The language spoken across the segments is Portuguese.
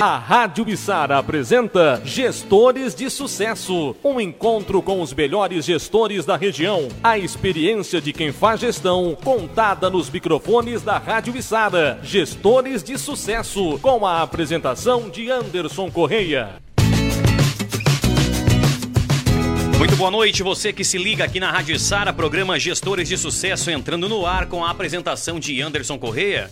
A Rádio Bissara apresenta Gestores de Sucesso, um encontro com os melhores gestores da região. A experiência de quem faz gestão, contada nos microfones da Rádio Bissara. Gestores de Sucesso, com a apresentação de Anderson Correia. Muito boa noite, você que se liga aqui na Rádio Sara, programa Gestores de Sucesso entrando no ar com a apresentação de Anderson Correia.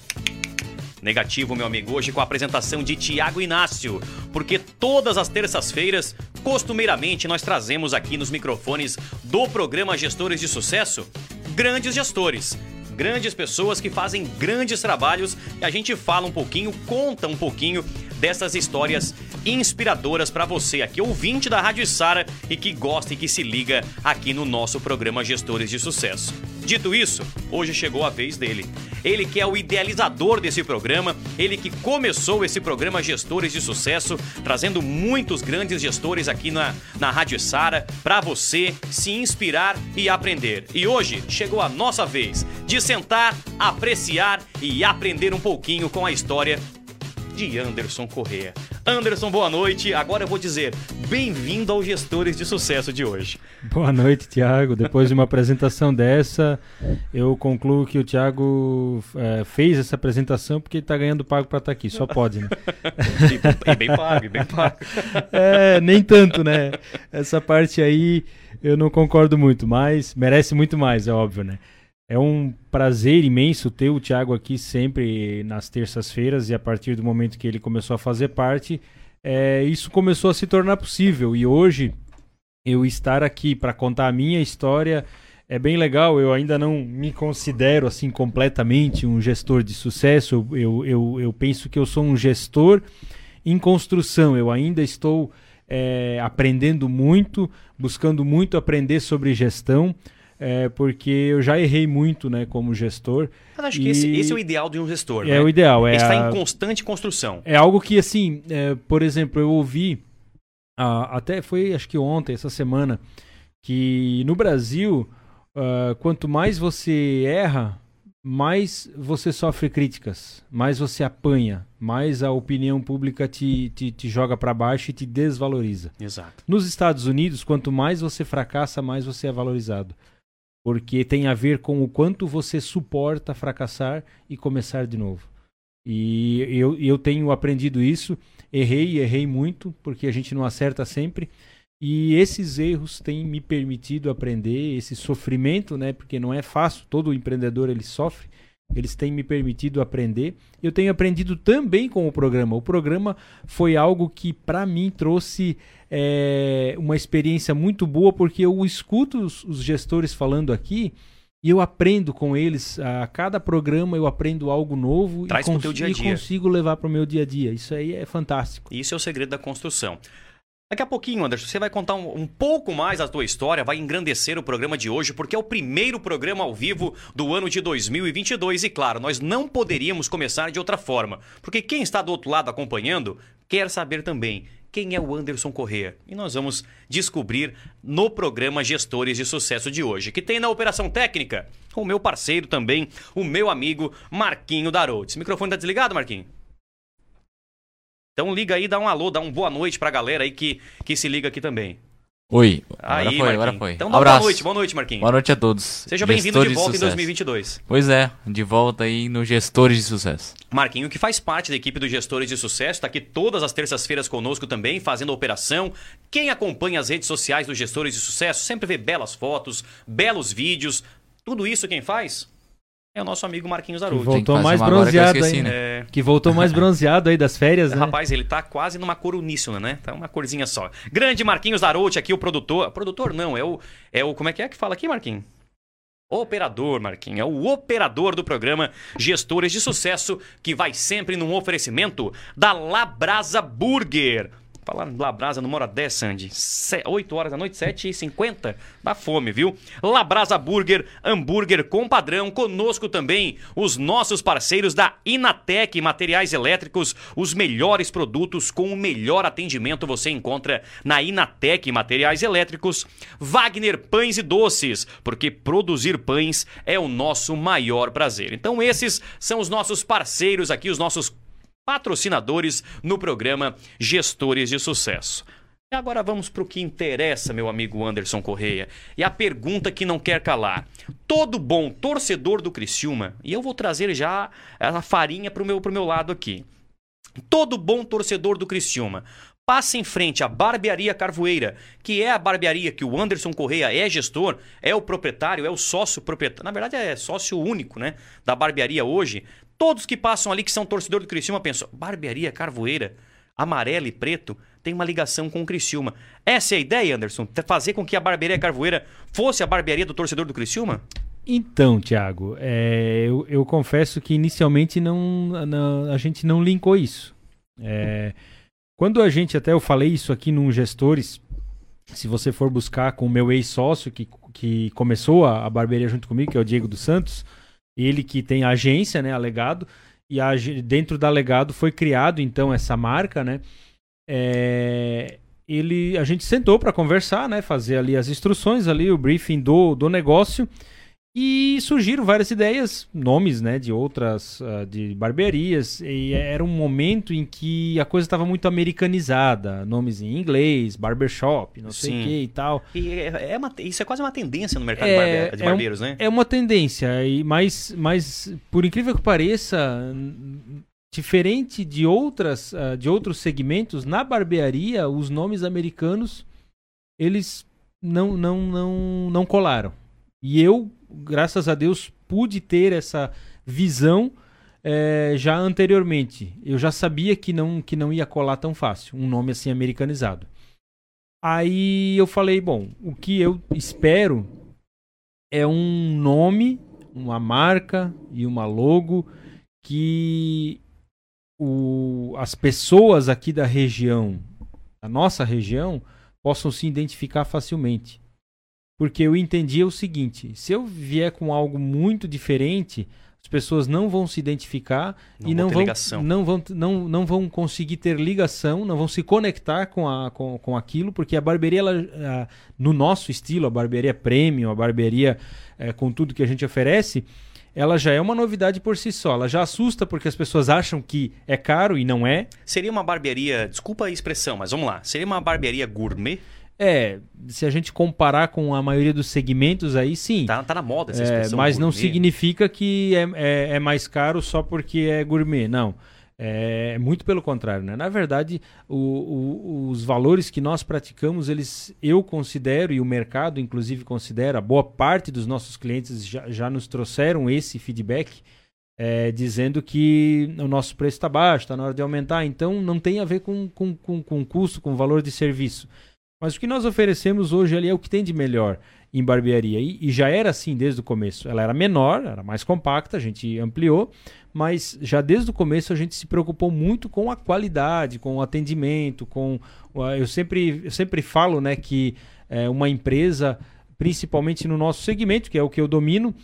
Negativo, meu amigo, hoje com a apresentação de Tiago Inácio, porque todas as terças-feiras, costumeiramente, nós trazemos aqui nos microfones do programa Gestores de Sucesso grandes gestores. Grandes pessoas que fazem grandes trabalhos e a gente fala um pouquinho, conta um pouquinho dessas histórias inspiradoras para você aqui, ouvinte da Rádio Sara e que gosta e que se liga aqui no nosso programa Gestores de Sucesso. Dito isso, hoje chegou a vez dele. Ele que é o idealizador desse programa, ele que começou esse programa Gestores de Sucesso, trazendo muitos grandes gestores aqui na, na Rádio Sara para você se inspirar e aprender. E hoje chegou a nossa vez de sentar, apreciar e aprender um pouquinho com a história de Anderson Correa. Anderson, boa noite. Agora eu vou dizer, bem-vindo aos Gestores de Sucesso de hoje. Boa noite, Tiago. Depois de uma apresentação dessa, eu concluo que o Tiago é, fez essa apresentação porque ele está ganhando pago para estar tá aqui. Só pode, né? e, bem pago, bem pago. É, nem tanto, né? Essa parte aí eu não concordo muito, mas merece muito mais, é óbvio, né? É um prazer imenso ter o Thiago aqui sempre nas terças-feiras e a partir do momento que ele começou a fazer parte, é, isso começou a se tornar possível. E hoje eu estar aqui para contar a minha história é bem legal. Eu ainda não me considero assim completamente um gestor de sucesso. Eu, eu, eu penso que eu sou um gestor em construção. Eu ainda estou é, aprendendo muito, buscando muito aprender sobre gestão é, porque eu já errei muito né, como gestor. Mas acho que esse, esse, é o ideal de um gestor. É né? o ideal. É está a... em constante construção. É algo que, assim, é, por exemplo, eu ouvi, ah, até foi acho que ontem, essa semana, que no Brasil, ah, quanto mais você erra, mais você sofre críticas, mais você apanha, mais a opinião pública te, te, te joga para baixo e te desvaloriza. Exato. Nos Estados Unidos, quanto mais você fracassa, mais você é valorizado porque tem a ver com o quanto você suporta fracassar e começar de novo. E eu, eu tenho aprendido isso, errei, errei muito, porque a gente não acerta sempre. E esses erros têm me permitido aprender, esse sofrimento, né? Porque não é fácil, todo empreendedor ele sofre. Eles têm me permitido aprender. Eu tenho aprendido também com o programa. O programa foi algo que para mim trouxe é, uma experiência muito boa, porque eu escuto os, os gestores falando aqui e eu aprendo com eles. A cada programa eu aprendo algo novo Traz e, cons dia -dia. e consigo levar para o meu dia a dia. Isso aí é fantástico. Isso é o segredo da construção. Daqui a pouquinho, Anderson, você vai contar um, um, pouco mais a tua história, vai engrandecer o programa de hoje, porque é o primeiro programa ao vivo do ano de 2022. E claro, nós não poderíamos começar de outra forma, porque quem está do outro lado acompanhando quer saber também quem é o Anderson Corrêa. E nós vamos descobrir no programa Gestores de Sucesso de hoje, que tem na Operação Técnica o meu parceiro também, o meu amigo Marquinho Darotes. Microfone está desligado, Marquinho? Então liga aí, dá um alô, dá uma boa noite pra galera aí que, que se liga aqui também. Oi, agora aí, foi, agora foi. Então dá boa noite, boa noite, Marquinhos. Boa noite a todos. Seja bem-vindo de volta de em 2022. Pois é, de volta aí no Gestores de Sucesso. Marquinho, que faz parte da equipe dos Gestores de Sucesso, está aqui todas as terças-feiras conosco também, fazendo a operação. Quem acompanha as redes sociais dos Gestores de Sucesso sempre vê belas fotos, belos vídeos. Tudo isso quem faz? É o nosso amigo Marquinhos. Que voltou mais bronzeado aí, né? É... Que voltou mais bronzeado aí das férias, né? Rapaz, ele tá quase numa cor uníssona, né? Tá uma corzinha só. Grande Marquinhos Arouti aqui, o produtor. Produtor não, é o, é o... Como é que é que fala aqui, Marquinhos? Operador, Marquinhos, é o operador do programa Gestores de Sucesso, que vai sempre num oferecimento da Labrasa Burger. Falar Labrasa não mora 10, Sandy. 8 horas da noite, 7 e 50 Dá fome, viu? Labrasa Burger, hambúrguer com padrão. Conosco também os nossos parceiros da Inatec Materiais Elétricos. Os melhores produtos com o melhor atendimento você encontra na Inatec Materiais Elétricos. Wagner Pães e Doces, porque produzir pães é o nosso maior prazer. Então esses são os nossos parceiros aqui, os nossos patrocinadores no programa Gestores de Sucesso. E agora vamos para o que interessa, meu amigo Anderson Correia. E a pergunta que não quer calar. Todo bom torcedor do Criciúma, e eu vou trazer já a farinha para o meu, meu lado aqui. Todo bom torcedor do Criciúma passa em frente à Barbearia Carvoeira, que é a barbearia que o Anderson Correia é gestor, é o proprietário, é o sócio proprietário. Na verdade, é sócio único, né? Da barbearia hoje. Todos que passam ali, que são torcedor do Criciúma, pensam: Barbearia Carvoeira, amarelo e preto tem uma ligação com o Criciúma. Essa é a ideia, Anderson? Fazer com que a Barbearia Carvoeira fosse a barbearia do torcedor do Criciúma? Então, Thiago, é, eu, eu, confesso que inicialmente não, não, a gente não linkou isso. É, quando a gente, até eu falei isso aqui num Gestores, se você for buscar com o meu ex-sócio que, que começou a, a barbearia junto comigo, que é o Diego dos Santos, ele que tem a agência, né, Alegado, e a, dentro da Alegado foi criado então essa marca, né? É, ele, a gente sentou para conversar, né, fazer ali as instruções ali, o briefing do, do negócio. E surgiram várias ideias, nomes, né, de outras, uh, de barbearias. E era um momento em que a coisa estava muito americanizada, nomes em inglês, barbershop, não sei o que e tal. E é, é uma, isso é quase uma tendência no mercado é, de, barbeiros, é um, né? É uma tendência, e mas, mas por incrível que pareça, diferente de outras uh, de outros segmentos na barbearia os nomes americanos eles não não não não colaram e eu graças a Deus pude ter essa visão é, já anteriormente eu já sabia que não que não ia colar tão fácil um nome assim americanizado aí eu falei bom o que eu espero é um nome uma marca e uma logo que o, as pessoas aqui da região, da nossa região, possam se identificar facilmente. Porque eu entendi o seguinte: se eu vier com algo muito diferente, as pessoas não vão se identificar não e não vão, não, vão, não, não vão conseguir ter ligação, não vão se conectar com, a, com, com aquilo, porque a barbearia, ela, a, no nosso estilo, a barbearia premium, a barbearia é, com tudo que a gente oferece, ela já é uma novidade por si só. Ela já assusta porque as pessoas acham que é caro e não é. Seria uma barbearia, desculpa a expressão, mas vamos lá. Seria uma barbearia gourmet? É, se a gente comparar com a maioria dos segmentos aí, sim. Tá, tá na moda essa é, expressão. É, mas gourmet. não significa que é, é, é mais caro só porque é gourmet, não. É muito pelo contrário, né? Na verdade, o, o, os valores que nós praticamos, eles eu considero e o mercado inclusive considera, boa parte dos nossos clientes já, já nos trouxeram esse feedback, é, dizendo que o nosso preço está baixo, está na hora de aumentar. Então, não tem a ver com, com, com, com custo, com valor de serviço. Mas o que nós oferecemos hoje ali é o que tem de melhor em barbearia. E, e, já era assim desde o começo. Ela era menor, era mais compacta, a gente ampliou, mas já desde o começo a gente se preocupou muito com a qualidade, com o atendimento, com eu sempre eu sempre falo, né, que é, uma empresa, principalmente no nosso segmento, que é o que eu domino,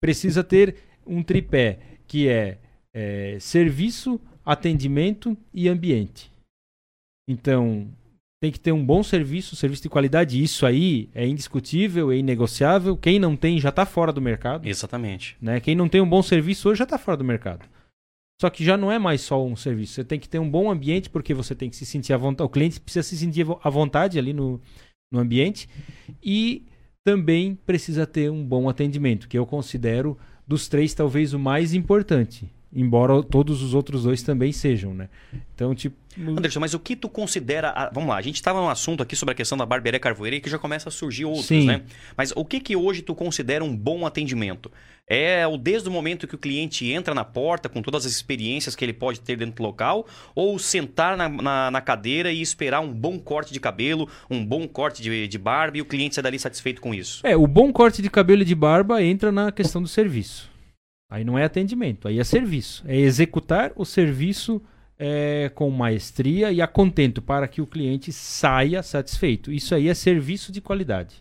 precisa ter um tripé que é, é serviço, atendimento e ambiente. Então, tem que ter um bom serviço, serviço de qualidade. Isso aí é indiscutível, é inegociável. Quem não tem já está fora do mercado. Exatamente. Né? Quem não tem um bom serviço hoje já está fora do mercado. Só que já não é mais só um serviço. Você tem que ter um bom ambiente, porque você tem que se sentir à vontade. O cliente precisa se sentir à vontade ali no, no ambiente. E também precisa ter um bom atendimento, que eu considero dos três talvez o mais importante embora todos os outros dois também sejam, né? Então, tipo... Anderson, mas o que tu considera... A... Vamos lá, a gente estava num assunto aqui sobre a questão da barbearia carvoeira e que já começa a surgir outros, Sim. né? Mas o que que hoje tu considera um bom atendimento? É o desde o momento que o cliente entra na porta com todas as experiências que ele pode ter dentro do local ou sentar na, na, na cadeira e esperar um bom corte de cabelo, um bom corte de, de barba e o cliente sair dali satisfeito com isso? É, o bom corte de cabelo e de barba entra na questão do serviço. Aí não é atendimento, aí é serviço. É executar o serviço é, com maestria e a contento para que o cliente saia satisfeito. Isso aí é serviço de qualidade.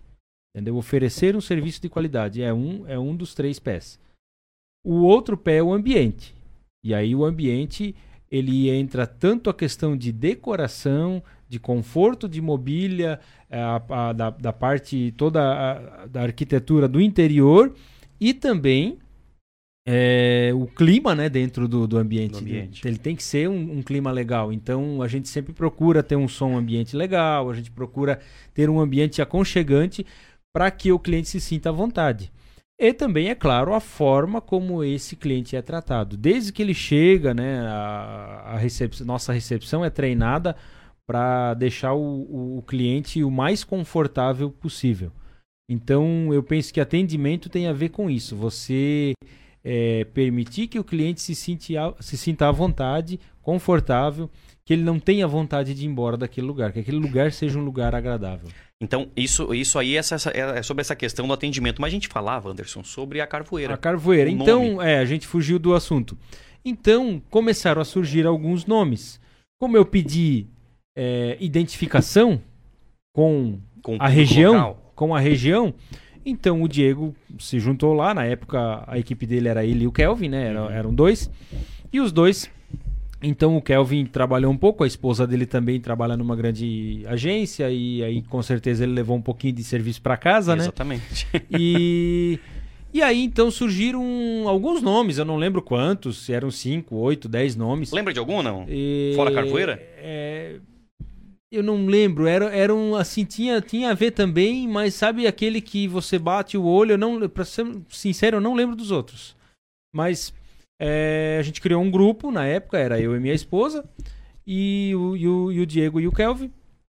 Entendeu? Oferecer um serviço de qualidade é um, é um dos três pés. O outro pé é o ambiente. E aí o ambiente ele entra tanto a questão de decoração, de conforto de mobília, a, a, da, da parte toda a, da arquitetura do interior e também é, o clima né, dentro do, do, ambiente. do ambiente. Ele tem que ser um, um, clima legal. Então a gente sempre procura ter um som ambiente legal, a gente procura ter um ambiente aconchegante para que o cliente se sinta à vontade. E também, é claro, a forma como esse cliente é tratado. Desde que ele chega, né, a, a nossa recepção é treinada para deixar o, o cliente o mais confortável possível. Então, eu penso que atendimento tem a ver com isso. Você é, permitir que o cliente se, se sinta à vontade, confortável, que ele não tenha vontade de ir embora daquele lugar, que aquele lugar seja um lugar agradável. Então, isso, isso aí essa, essa, é sobre essa questão do atendimento. Mas a gente falava, Anderson, sobre a carvoeira. A carvoeira. Então, é, a gente fugiu do assunto. Então, começaram a surgir alguns nomes. Como eu pedi é, identificação com, com a região, local. com a região, então o Diego se juntou lá, na época a equipe dele era ele e o Kelvin, né? Era, eram dois. E os dois. Então o Kelvin trabalhou um pouco, a esposa dele também trabalha numa grande agência e aí com certeza ele levou um pouquinho de serviço para casa, Exatamente. né? Exatamente. E e aí então surgiram alguns nomes, eu não lembro quantos, se eram cinco, oito, dez nomes. Lembra de algum não? E... Fora Carvoeira? É, eu não lembro, era, era um, assim, tinha, tinha a ver também, mas sabe aquele que você bate o olho, eu não, pra ser sincero, eu não lembro dos outros. Mas é, a gente criou um grupo, na época, era eu e minha esposa, e o, e o, e o Diego e o Kelvin,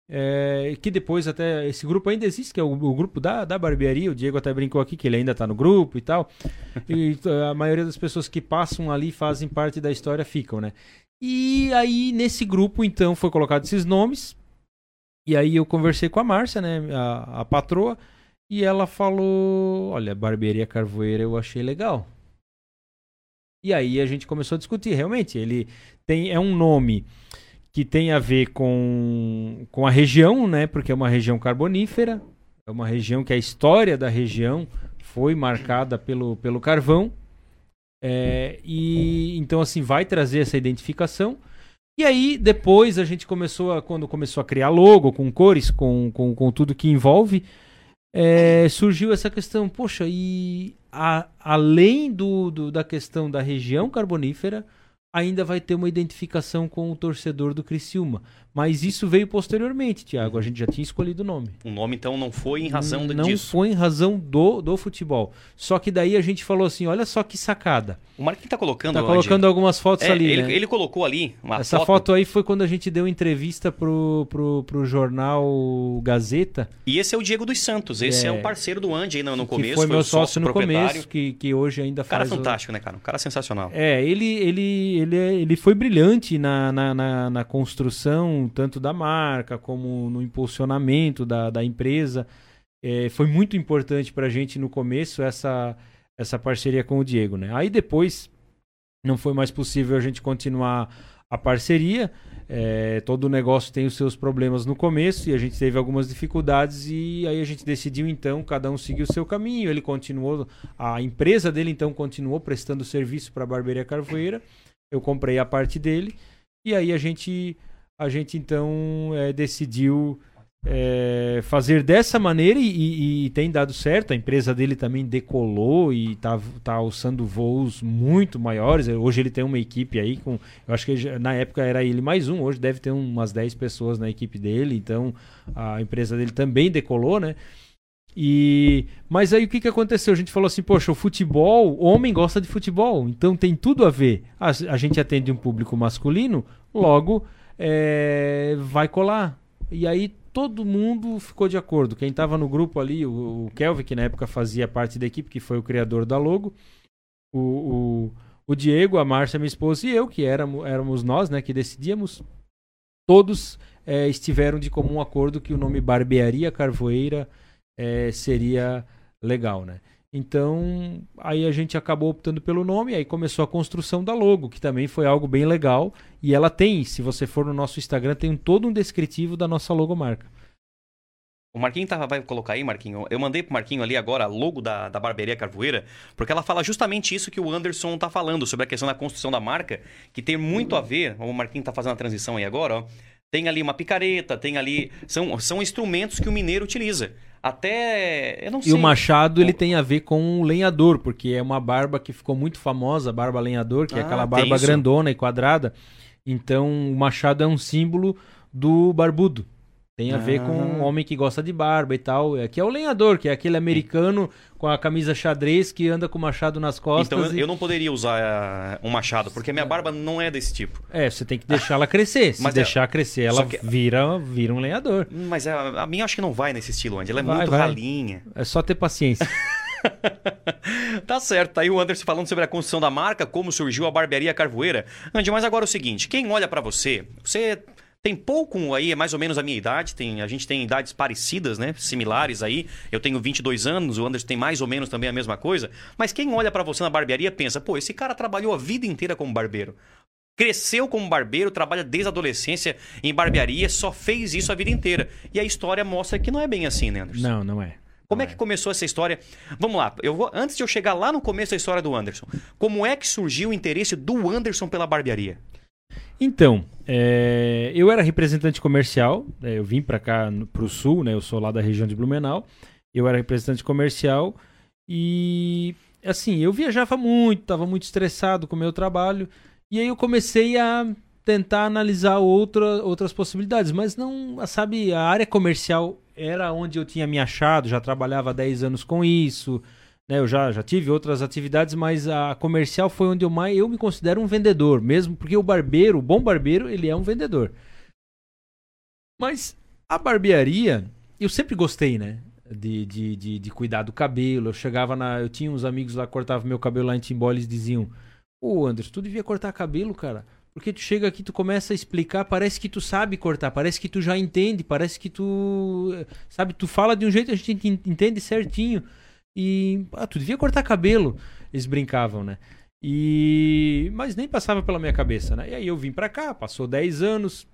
é, que depois até, esse grupo ainda existe, que é o, o, grupo da, da barbearia, o Diego até brincou aqui que ele ainda está no grupo e tal, e a maioria das pessoas que passam ali fazem parte da história ficam, né? E aí, nesse grupo, então, foi colocado esses nomes, e aí eu conversei com a Márcia, né, a, a patroa, e ela falou: Olha, barbearia Carvoeira eu achei legal. E aí a gente começou a discutir. Realmente, ele tem é um nome que tem a ver com, com a região, né? Porque é uma região carbonífera, é uma região que a história da região foi marcada pelo, pelo carvão. É, e então assim vai trazer essa identificação. E aí, depois, a gente começou a. Quando começou a criar logo, com cores, com, com, com tudo que envolve, é, surgiu essa questão, poxa, e a, além do, do, da questão da região carbonífera, ainda vai ter uma identificação com o torcedor do Criciúma. Mas isso veio posteriormente, Tiago. A gente já tinha escolhido o nome. O nome, então, não foi em razão não disso? Não foi em razão do, do futebol. Só que daí a gente falou assim, olha só que sacada. O Marquinhos tá colocando... Tá colocando onde? algumas fotos é, ali, ele, né? ele colocou ali uma Essa foto... foto aí foi quando a gente deu entrevista pro, pro, pro jornal Gazeta. E esse é o Diego dos Santos. Esse é, é o parceiro do Andy aí no, no começo. Que foi, foi meu sócio, no começo, que, que hoje ainda faz... Cara fantástico, o... né, cara? Um cara sensacional. É, ele, ele, ele, é, ele foi brilhante na, na, na, na construção, tanto da marca, como no impulsionamento da, da empresa. É, foi muito importante para a gente no começo essa, essa parceria com o Diego. Né? Aí depois não foi mais possível a gente continuar a parceria. É, todo negócio tem os seus problemas no começo e a gente teve algumas dificuldades e aí a gente decidiu então cada um seguir o seu caminho. Ele continuou, a empresa dele então continuou prestando serviço para a barbearia Carvoeira. Eu comprei a parte dele e aí a gente a gente então é, decidiu é, fazer dessa maneira e, e, e, tem dado certo. A empresa dele também decolou e está tá alçando voos muito maiores. Hoje ele tem uma equipe aí com. Eu acho que na época era ele mais um, hoje deve ter umas 10 pessoas na equipe dele. Então a empresa dele também decolou, né? E mas aí o que, que aconteceu? A gente falou assim, poxa, o futebol, o homem gosta de futebol, então tem tudo a ver. A, a gente atende um público masculino, logo é, vai colar. E aí todo mundo ficou de acordo. Quem estava no grupo ali, o, o, Kelvin, que na época fazia parte da equipe, que foi o criador da logo, o, o, o Diego, a Márcia, minha esposa e eu, que éramos, éramos nós, né, que decidíamos, todos é, estiveram de comum acordo que o nome Barbearia Carvoeira é, seria legal, né? Então, aí a gente acabou optando pelo nome, aí começou a construção da logo, que também foi algo bem legal. E ela tem, se você for no nosso Instagram, tem todo um descritivo da nossa logomarca. O Marquinho vai colocar aí, Marquinho. Eu mandei pro Marquinho ali agora logo da, da Barbearia Carvoeira, porque ela fala justamente isso que o Anderson tá falando, sobre a questão da construção da marca, que tem muito a ver. O Marquinho tá fazendo a transição aí agora, ó Tem ali uma picareta, tem ali. São, são instrumentos que o mineiro utiliza. Até. Eu não sei. E o machado ele tem a ver com o lenhador, porque é uma barba que ficou muito famosa, a barba lenhador, que é Ah, aquela tem barba grandona e quadrada. Então o machado é um símbolo do barbudo. Tem a ver com Ah. um homem que gosta de barba e tal. É que é o lenhador, que é aquele americano com a camisa xadrez que anda com o machado nas costas. Então eu, e- eu não poderia usar ah, um machado, porque a minha barba não é desse tipo. É, você tem que deixar ela crescer. Se Mas é- deixar crescer, ela que- vira, vira um lenhador. Mas a, a minha acho que não vai nesse estilo, Andy. Ela é Vai, muito vai. ralinha. É só ter paciência. Tá certo, tá aí o Anderson falando sobre a construção da marca, como surgiu a barbearia Carvoeira. Andy, mas agora é o seguinte, quem olha pra você, você tem pouco aí, é mais ou menos a minha idade, tem, a gente tem idades parecidas, né, similares aí. Eu tenho 22 anos, o Anderson tem mais ou menos também a mesma coisa. Mas quem olha pra você na barbearia pensa, pô, esse cara trabalhou a vida inteira como barbeiro. Cresceu como barbeiro, trabalha desde a adolescência em barbearia, só fez isso a vida inteira. E a história mostra que não é bem assim, né, Anderson? não, não é. Como Não é que começou essa história? Vamos lá, eu vou, antes de eu chegar lá no começo da história do Anderson, como é que surgiu o interesse do Anderson pela barbearia? Então, é, eu era representante comercial, né, eu vim pra cá no- pro sul, né? Eu sou lá da região de Blumenau. Eu era representante comercial e assim, eu viajava muito, estava muito estressado com o meu trabalho e aí eu comecei a tentar analisar outra, outras possibilidades, mas não, sabe, a área comercial era onde eu tinha me achado, já trabalhava há 10 anos com isso, né? Eu já, já tive outras atividades, mas a comercial foi onde eu mais eu me considero um vendedor, mesmo porque o barbeiro, o bom barbeiro, ele é um vendedor. Mas a barbearia, eu sempre gostei, né? De, de, de, de cuidar do cabelo. Eu chegava na. Eu tinha uns amigos lá que cortavam meu cabelo lá em Timbó, eles diziam: Ô Anderson, tu devia cortar cabelo, cara. Porque tu chega aqui, tu começa a explicar, parece que tu sabe cortar, parece que tu já entende, parece que tu. Sabe, tu fala de um jeito, a gente en- entende certinho. E. Ah, tu devia cortar cabelo. Eles brincavam, né? E. Mas nem passava pela minha cabeça, né? E aí eu vim pra cá, passou 10 anos.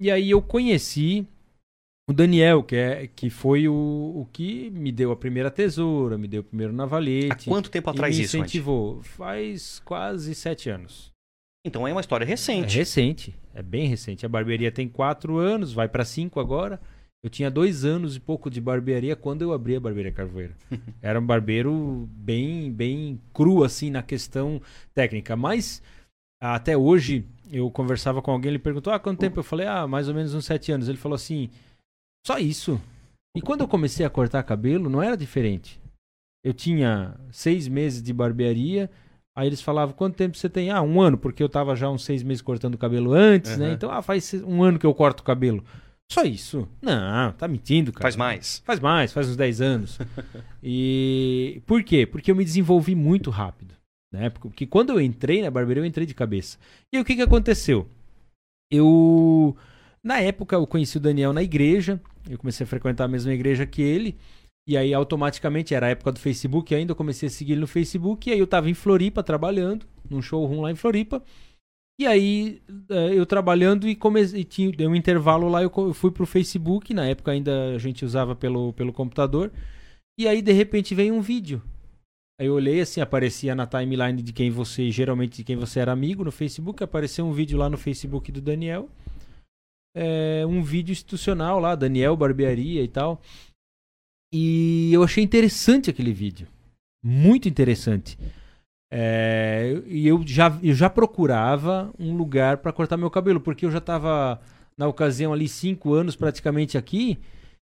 E aí eu conheci o Daniel, que, é, que foi o, o que me deu a primeira tesoura, me deu o primeiro Há navalete. quanto tempo atrás me isso, incentivou. Faz quase sete anos. Então é uma história É recente. recente, é bem recente. A barbearia tem quatro anos, vai pra cinco agora. Eu tinha dois anos e pouco de barbearia quando eu abri a barbearia Carvoeira. Era um barbeiro bem, bem cru assim na questão técnica, mas até hoje eu conversava com alguém, ele perguntou: "Ah, quanto tempo?" Eu falei: "Ah, mais ou menos uns sete anos." Ele falou assim: "Só isso." E quando eu comecei a cortar cabelo, não era diferente. Eu tinha seis meses de barbearia. Aí eles falavam, quanto tempo você tem? Ah, um ano, porque eu tava já uns seis meses cortando o cabelo antes, né? Aham. Então, ah, faz um ano que eu corto o cabelo. Só isso? Não, tá mentindo, cara. Faz mais. Faz mais, faz uns 10 anos. e por quê? Porque eu me desenvolvi muito rápido. Né? Porque quando eu entrei na barbearia, eu entrei de cabeça. E aí, o que, que aconteceu? Eu. Na época, eu conheci o Daniel na igreja. Eu comecei a frequentar a mesma igreja que ele. E aí, automaticamente, era a época do Facebook ainda. Eu comecei a seguir ele no Facebook. E aí, eu tava em Floripa trabalhando, num showroom lá em Floripa. E aí, eh, eu trabalhando e, comecei, tinha deu um intervalo lá, eu fui pro Facebook, na época ainda a gente usava pelo, pelo computador. E aí, de repente, veio um vídeo. Aí eu olhei assim, aparecia na timeline de quem você, geralmente de quem você era amigo no Facebook, apareceu um vídeo lá no Facebook do Daniel. É, um vídeo institucional lá, Daniel Barbearia e tal. E eu achei interessante aquele vídeo. Muito interessante. É, e eu já, eu já procurava um lugar para cortar meu cabelo, porque eu já estava na ocasião ali cinco anos praticamente aqui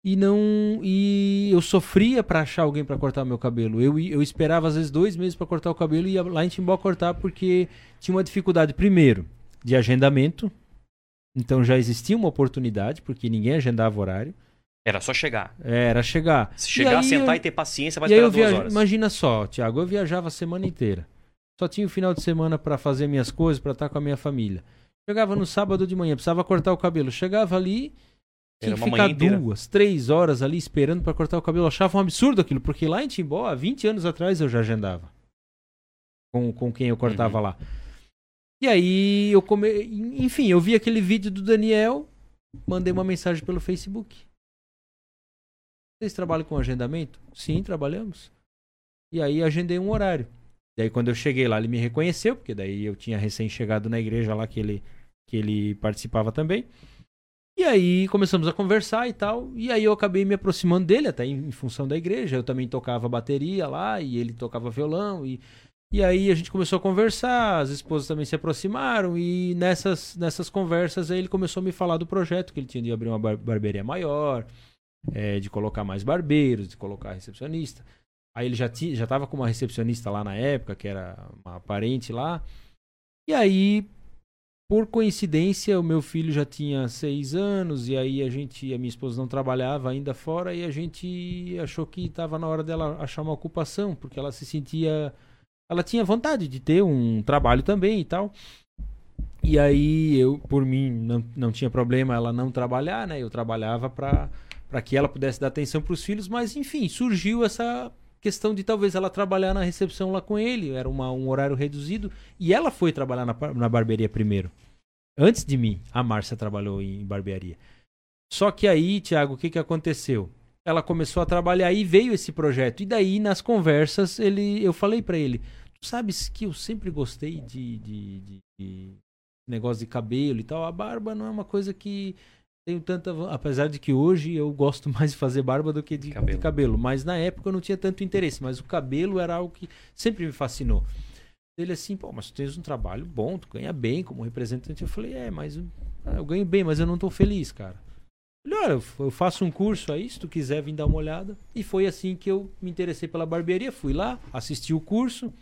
e não e eu sofria para achar alguém para cortar meu cabelo. Eu, eu esperava às vezes dois meses para cortar o cabelo e ia lá em Timbó cortar porque tinha uma dificuldade primeiro de agendamento. Então já existia uma oportunidade porque ninguém agendava horário. Era só chegar. Era chegar. Se E chegar, aí sentar eu- e ter paciência, vai e esperar eu duas viaja... horas. Imagina só, Thiago, eu viajava a semana inteira. Só tinha o final de semana pra fazer minhas coisas, pra estar com a minha família. Chegava no sábado de manhã, precisava cortar o cabelo. Chegava ali, tinha que ficar duas, três horas ali esperando pra cortar o cabelo. Eu achava um absurdo aquilo, porque lá em Timbó, há 20 anos atrás, eu já agendava. Com, com quem eu cortava Uhum. lá. E aí eu come... Enfim, eu vi aquele vídeo do Daniel, mandei uma mensagem pelo Facebook. Vocês trabalham com agendamento? Sim, trabalhamos. E aí agendei um horário. Daí quando eu cheguei lá, ele me reconheceu, porque daí eu tinha recém chegado na igreja lá que ele, que ele participava também. E aí começamos a conversar e tal. E aí eu acabei me aproximando dele, até em, em função da igreja. Eu também tocava bateria lá e ele tocava violão. E, e aí a gente começou a conversar, as esposas também se aproximaram. E nessas, nessas conversas aí ele começou a me falar do projeto, que ele tinha de abrir uma bar barbearia maior, é, de colocar mais barbeiros, de colocar recepcionista. Aí ele já tinha, já estava com uma recepcionista lá na época, que era uma parente lá. E aí por coincidência, o meu filho já tinha seis anos e aí a gente, a minha esposa não trabalhava ainda fora e a gente achou que estava na hora dela achar uma ocupação, porque ela se sentia, ela tinha vontade de ter um trabalho também e tal. E aí eu, por mim, não, não tinha problema ela não trabalhar, né? Eu trabalhava para para que ela pudesse dar atenção para os filhos, mas enfim, surgiu essa questão de talvez ela trabalhar na recepção lá com ele, era uma, um horário reduzido, e ela foi trabalhar na, na barbearia primeiro. Antes de mim, a Márcia trabalhou em barbearia. Só que aí, Thiago, o que, que aconteceu? Ela começou a trabalhar e veio esse projeto. E daí, nas conversas, ele, eu falei para ele: Tu sabes que eu sempre gostei de, de, de, de negócio de cabelo e tal. A barba não é uma coisa que tenho tanta. Apesar de que hoje eu gosto mais de fazer barba do que de cabelo. de cabelo. Mas na época eu não tinha tanto interesse. Mas o cabelo era algo que sempre me fascinou. Ele assim, pô, mas tu tens um trabalho bom, tu ganha bem como representante. Eu falei, é, mas ah, eu ganho bem, mas eu não tô feliz, cara. Ele, olha, eu faço um curso aí, se tu quiser vir dar uma olhada. E foi assim que eu me interessei pela barbearia. Fui lá, assisti o curso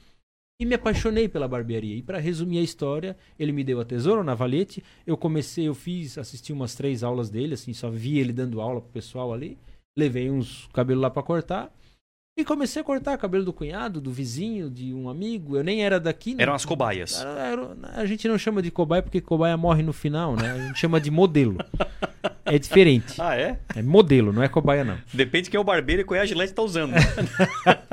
e me apaixonei pela barbearia. E para resumir a história, ele me deu a tesoura, na valete. Eu comecei, eu fiz, assisti umas três aulas dele, assim, só vi ele dando aula pro pessoal ali. Levei uns cabelos lá para cortar. E comecei a cortar cabelo do cunhado, do vizinho, de um amigo. Eu nem era daqui. Né? Eram as cobaias. Era, era, a gente não chama de cobaia porque cobaia morre no final, né? A gente chama de modelo. É diferente. Ah, é? É modelo, não é cobaia, não. Depende de quem é o barbeiro e qual é a gilete tá usando.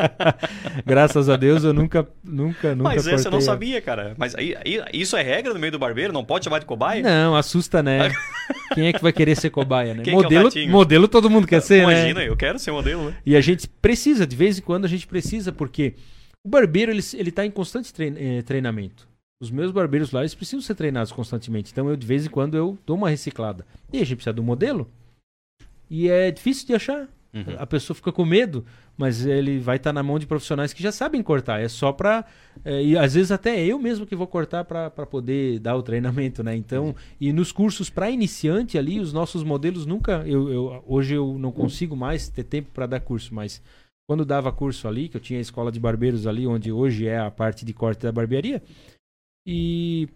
Graças a Deus eu nunca, nunca, nunca. Mas essa eu não sabia, cara. Mas aí, isso é regra no meio do barbeiro? Não pode chamar de cobaia? Não, assusta, né? quem é que vai querer ser cobaia, né? Quem modelo, é modelo todo mundo quer ser, Imagina, né? Imagina, eu quero ser modelo, né? E a gente precisa de de vez em quando a gente precisa, porque o barbeiro ele, ele tá em constante eh, treinamento. Os meus barbeiros lá, eles precisam ser treinados constantemente. Então, eu, de vez em quando, eu dou uma reciclada. E a gente precisa do modelo. E é difícil de achar. Uhum. A pessoa fica com medo, mas ele vai estar tá na mão de profissionais que já sabem cortar. É só para é, e às vezes até eu mesmo que vou cortar para poder dar o treinamento, né? Então, e nos cursos para iniciante ali, os nossos modelos nunca. Eu, eu, hoje eu não consigo mais ter tempo para dar curso, mas quando dava curso ali, que eu tinha a escola de barbeiros ali, onde hoje é a parte de corte da barbearia, e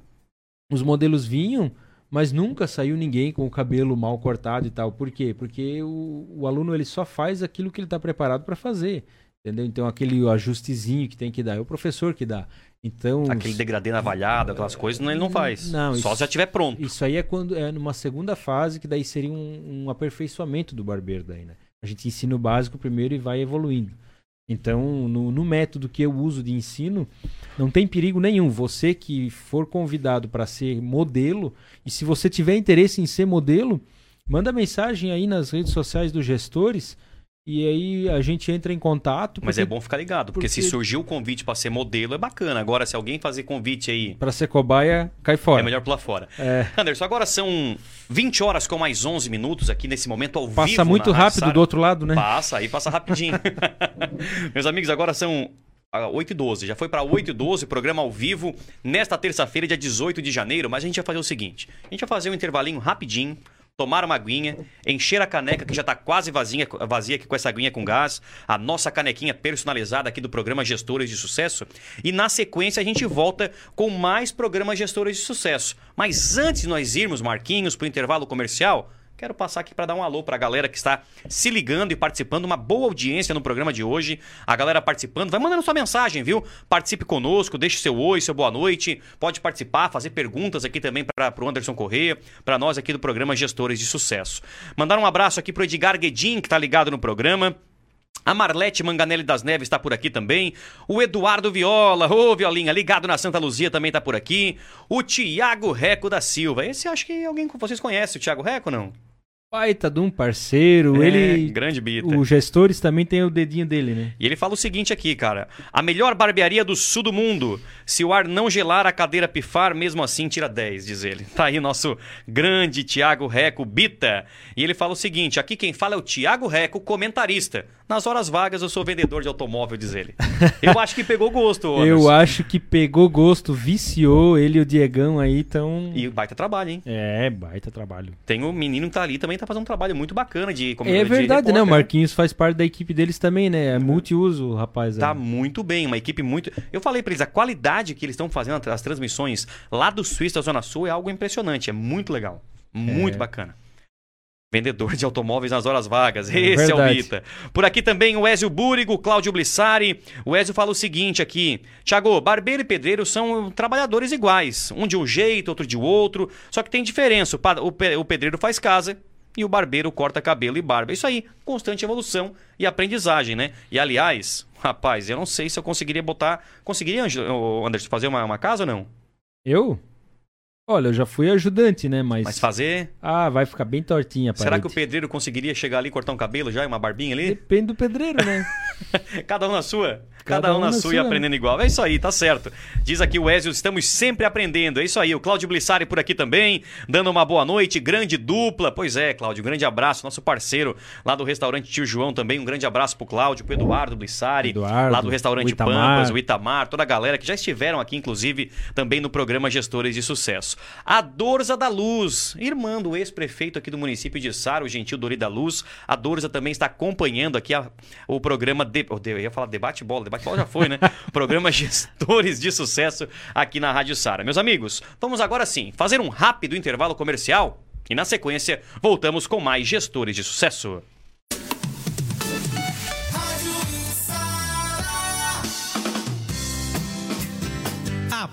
os modelos vinham, mas nunca saiu ninguém com o cabelo mal cortado e tal. Por quê? Porque o, o aluno ele só faz aquilo que ele está preparado para fazer. Entendeu? Então aquele ajustezinho que tem que dar é o professor que dá. Então aquele degradê navalhado, aquelas coisas, não, ele não faz. Não, só isso, se já estiver pronto. Isso aí é quando é numa segunda fase que daí seria um, um aperfeiçoamento do barbeiro daí, né? A gente ensina o básico primeiro e vai evoluindo. Então, no, no, método que eu uso de ensino, não tem perigo nenhum. Você que for convidado para ser modelo, e se você tiver interesse em ser modelo, manda mensagem aí nas redes sociais dos gestores e aí a gente entra em contato. Mas é bom ficar ligado, porque, porque... se surgiu o convite para ser modelo, é bacana. Agora, se alguém fazer convite aí. Para ser cobaia, cai fora. É melhor pular fora. É. Anderson, agora são 20 horas com mais 11 minutos aqui nesse momento ao passa vivo. Passa muito rápido do outro lado, né? Passa, aí passa rapidinho. Meus amigos, agora são 8 e 12. Já foi para 8 e 12, programa ao vivo, nesta terça-feira, dia 18 de janeiro. Mas a gente vai fazer o seguinte: a gente vai fazer um intervalinho rapidinho tomar uma aguinha, encher a caneca que já está quase vazia, vazia aqui com essa aguinha com gás, a nossa canequinha personalizada aqui do programa Gestores de Sucesso. E na sequência a gente volta com mais programas Gestores de Sucesso. Mas antes de nós irmos, Marquinhos, para o intervalo comercial, Quero passar aqui para dar um alô para a galera que está se ligando e participando. Uma boa audiência no programa de hoje. A galera participando. Vai mandando sua mensagem, viu? Participe conosco, deixe seu oi, seu boa noite. Pode participar, fazer perguntas aqui também para o Anderson Correia, para nós aqui do programa Gestores de Sucesso. Mandar um abraço aqui para o Edgar Guedin, que está ligado no programa. A Marlete Manganelli das Neves está por aqui também. O Eduardo Viola, ô Violinha, ligado na Santa Luzia também está por aqui. O Tiago Reco da Silva. Esse acho que alguém vocês conhecem, o Tiago Reco, não? Baita de um parceiro. É, ele. grande bita. Os gestores também tem o dedinho dele, né? E ele fala o seguinte aqui, cara. A melhor barbearia do sul do mundo. Se o ar não gelar, a cadeira pifar, mesmo assim tira 10, diz ele. Tá aí nosso grande Tiago Reco Bita. E ele fala o seguinte: aqui quem fala é o Tiago Reco, comentarista. Nas horas vagas eu sou vendedor de automóvel, diz ele. Eu acho que pegou gosto, Anderson. Eu acho que pegou gosto, viciou ele e o Diegão aí, então. E baita trabalho, hein? É, baita trabalho. Tem o menino que tá ali também, tá fazendo um trabalho muito bacana de como É de verdade, né? O repórter, Marquinhos faz parte da equipe deles também, né? É multiuso, rapaz. Tá é. muito bem, uma equipe muito. Eu falei pra eles, a qualidade que eles estão fazendo as transmissões lá do Suíça da Zona Sul é algo impressionante, é muito legal. Muito É. bacana. Vendedor de automóveis nas horas vagas. Esse é o verdade. Bita. Por aqui também o Ezio Búrigo, Cláudio Blissari. O Ezio fala o seguinte aqui: Tiago, barbeiro e pedreiro são trabalhadores iguais. Um de um jeito, outro de outro. Só que tem diferença. O pedreiro faz casa e o barbeiro corta cabelo e barba. Isso aí, constante evolução e aprendizagem, né? E aliás, rapaz, eu não sei se eu conseguiria botar. Conseguiria, Anderson, fazer uma, uma casa ou não? Eu? Olha, eu já fui ajudante, né? Mas. Mas fazer. Ah, vai ficar bem tortinha Será que o pedreiro conseguiria chegar ali e cortar um cabelo já e uma barbinha ali? Depende do pedreiro, né? Cada um na sua? Cada, um na sua e aprendendo igual. É isso aí, tá certo. Diz aqui o Ezio, estamos sempre aprendendo. É isso aí. O Cláudio Blissari por aqui também, dando uma boa noite. Grande dupla. Pois é, Cláudio, grande abraço. Nosso parceiro lá do restaurante Tio João também. Um grande abraço pro Cláudio, pro Eduardo Blissari. Eduardo, lá do restaurante o Itamar. Pampas, o Itamar, toda a galera que já estiveram aqui, inclusive, também no programa Gestores de Sucesso. A Dorza da Luz, irmã do ex-prefeito aqui do município de Sara, o gentil Dori da Luz. A Dorza também está acompanhando aqui a- o programa. De, eu ia falar debate bola, debate bola já foi, né? programa Gestores de Sucesso aqui na Rádio Sara. Meus amigos, vamos agora sim fazer um rápido intervalo comercial e na sequência voltamos com mais Gestores de Sucesso.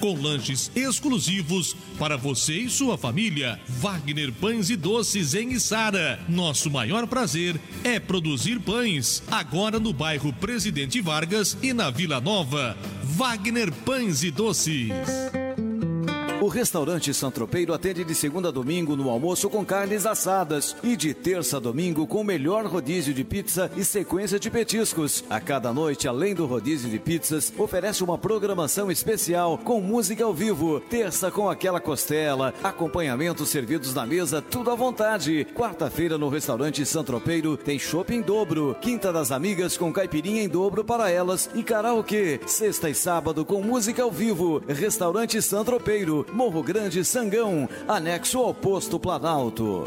com lanches exclusivos para você e sua família. Wagner Pães e Doces em Içara. Nosso maior prazer é produzir pães. Agora no bairro Presidente Vargas e na Vila Nova. Wagner Pães e Doces. O restaurante Santropeiro atende de segunda a domingo no almoço com carnes assadas e de terça a domingo com o melhor rodízio de pizza e sequência de petiscos. A cada noite, além do rodízio de pizzas, oferece uma programação especial com música ao vivo. Terça com aquela costela, acompanhamentos servidos na mesa, tudo à vontade. Quarta-feira no restaurante Santropeiro tem chopp em dobro. Quinta das amigas com caipirinha em dobro para elas e karaokê. Sexta e sábado com música ao vivo. Restaurante Santropeiro, Morro Grande, Sangão, anexo ao posto Planalto.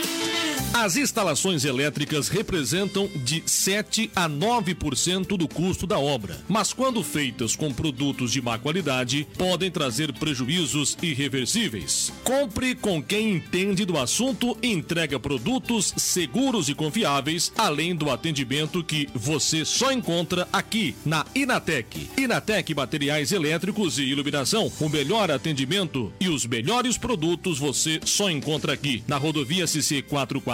As instalações elétricas representam de 7 a 9% do custo da obra, mas quando feitas com produtos de má qualidade, podem trazer prejuízos irreversíveis. Compre com quem entende do assunto e entrega produtos seguros e confiáveis, além do atendimento que você só encontra aqui na Inatec. Inatec Materiais Elétricos e Iluminação, o melhor atendimento e os melhores produtos você só encontra aqui na rodovia CC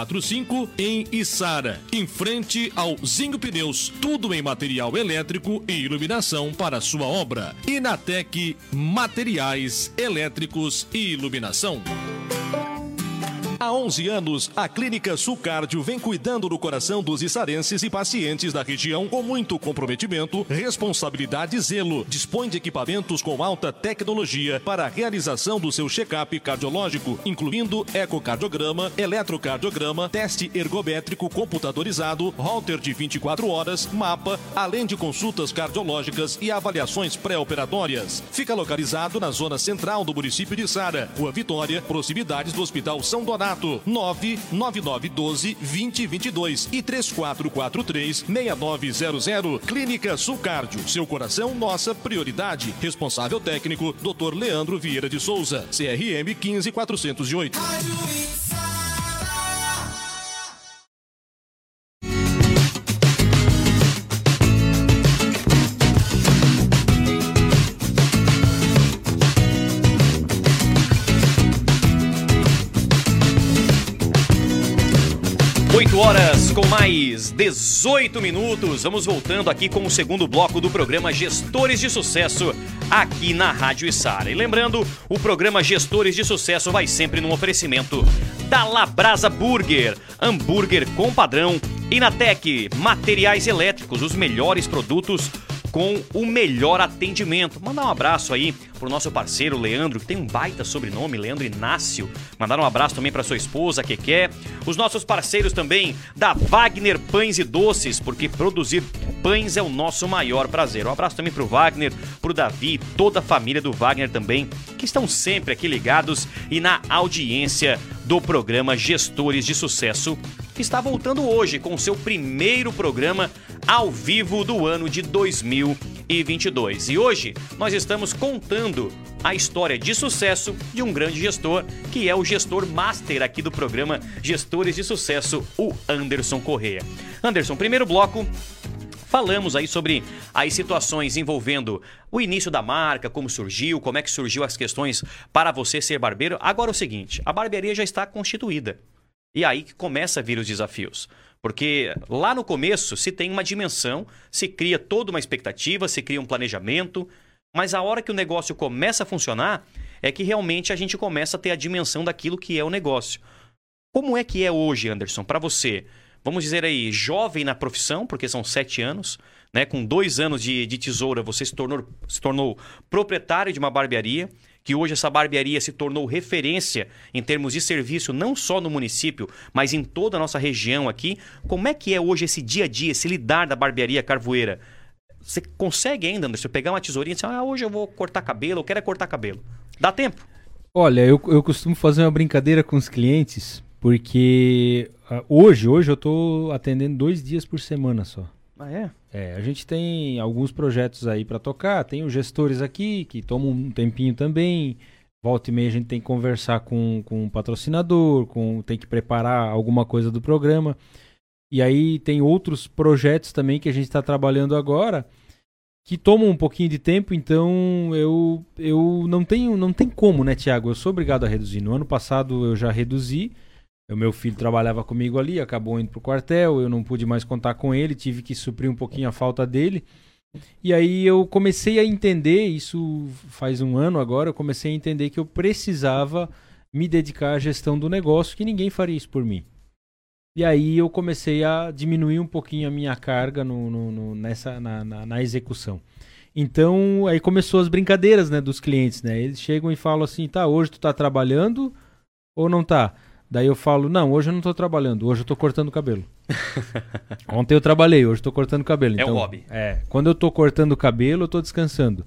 445 em Içara, em frente ao Zinho Pneus, tudo em material elétrico e iluminação para sua obra. Inatec Materiais Elétricos e Iluminação. Há 11 anos, a Clínica Sulcárdio vem cuidando do coração dos içarenses e pacientes da região com muito comprometimento, responsabilidade e zelo. Dispõe de equipamentos com alta tecnologia para a realização do seu check-up cardiológico, incluindo ecocardiograma, eletrocardiograma, teste ergométrico computadorizado, holter de 24 horas, mapa, além de consultas cardiológicas e avaliações pré-operatórias. Fica localizado na zona central do município de Sara, Rua Vitória, proximidades do Hospital São Donato, 99912 2022 e 3443 6900. Clínica Sulcárdio. Seu coração, nossa prioridade. Responsável técnico, Dr. Leandro Vieira de Souza. CRM 15408. Horas com mais 18 minutos. Vamos voltando aqui com o segundo bloco do programa Gestores de Sucesso aqui na Rádio Isara. E lembrando, o programa Gestores de Sucesso vai sempre num oferecimento da Labrasa Burger, hambúrguer com padrão, Inatec, materiais elétricos, os melhores produtos com o melhor atendimento. Mandar um abraço aí pro nosso parceiro Leandro, que tem um baita sobrenome, Leandro Inácio. Mandar um abraço também para sua esposa, quer. Os nossos parceiros também da Wagner Pães e Doces, porque produzir pães é o nosso maior prazer. Um abraço também pro Wagner, pro Davi, toda a família do Wagner também, que estão sempre aqui ligados e na audiência do programa Gestores de Sucesso, que está voltando hoje com seu primeiro programa ao vivo do ano de 2022. E hoje nós estamos contando a história de sucesso de um grande gestor, que é o gestor master aqui do programa Gestores de Sucesso, o Anderson Correia. Anderson, primeiro bloco, Falamos aí sobre as situações envolvendo o início da marca, como surgiu, como é que surgiu as questões para você ser barbeiro. Agora é o seguinte, a barbearia já está constituída. E aí que começa a vir os desafios. Porque lá no começo se tem uma dimensão, se cria toda uma expectativa, se cria um planejamento, mas a hora que o negócio começa a funcionar é que realmente a gente começa a ter a dimensão daquilo que é o negócio. Como é que é hoje, Anderson, para você? Vamos dizer aí, jovem na profissão, porque são sete anos, né? Com dois anos de, de tesoura, você se tornou, se tornou proprietário de uma barbearia que hoje essa barbearia se tornou referência em termos de serviço, não só no município, mas em toda a nossa região aqui. Como é que é hoje esse dia a dia, esse lidar da barbearia Carvoeira? Você consegue ainda, Anderson, pegar uma tesourinha e dizer, ah, hoje eu vou cortar cabelo, eu quero é cortar cabelo. Dá tempo? Olha, eu, eu costumo fazer uma brincadeira com os clientes, porque uh, hoje, hoje eu estou atendendo dois dias por semana só. Ah, é? É, a gente tem alguns projetos aí para tocar, tem os gestores aqui que tomam um tempinho também. Volta e meia a gente tem que conversar com, com o patrocinador, com, tem que preparar alguma coisa do programa. E aí tem outros projetos também que a gente está trabalhando agora que tomam um pouquinho de tempo, então eu, eu não tenho não tem como, né, Tiago? Eu sou obrigado a reduzir. No ano passado eu já reduzi o meu filho trabalhava comigo ali, acabou indo pro quartel, eu não pude mais contar com ele, tive que suprir um pouquinho a falta dele. E aí eu comecei a entender, isso faz um ano agora, eu comecei a entender que eu precisava me dedicar à gestão do negócio, que ninguém faria isso por mim. E aí eu comecei a diminuir um pouquinho a minha carga no, no, no nessa, na, na, na, execução. Então, aí começou as brincadeiras né, dos clientes, né? Eles chegam e falam assim, tá, hoje tu tá trabalhando ou não tá? Daí eu falo, não, hoje eu não estou trabalhando, hoje eu estou cortando o cabelo. Ontem eu trabalhei, hoje estou cortando o cabelo. Então, é um então, hobby. É, quando eu estou cortando o cabelo, eu estou descansando.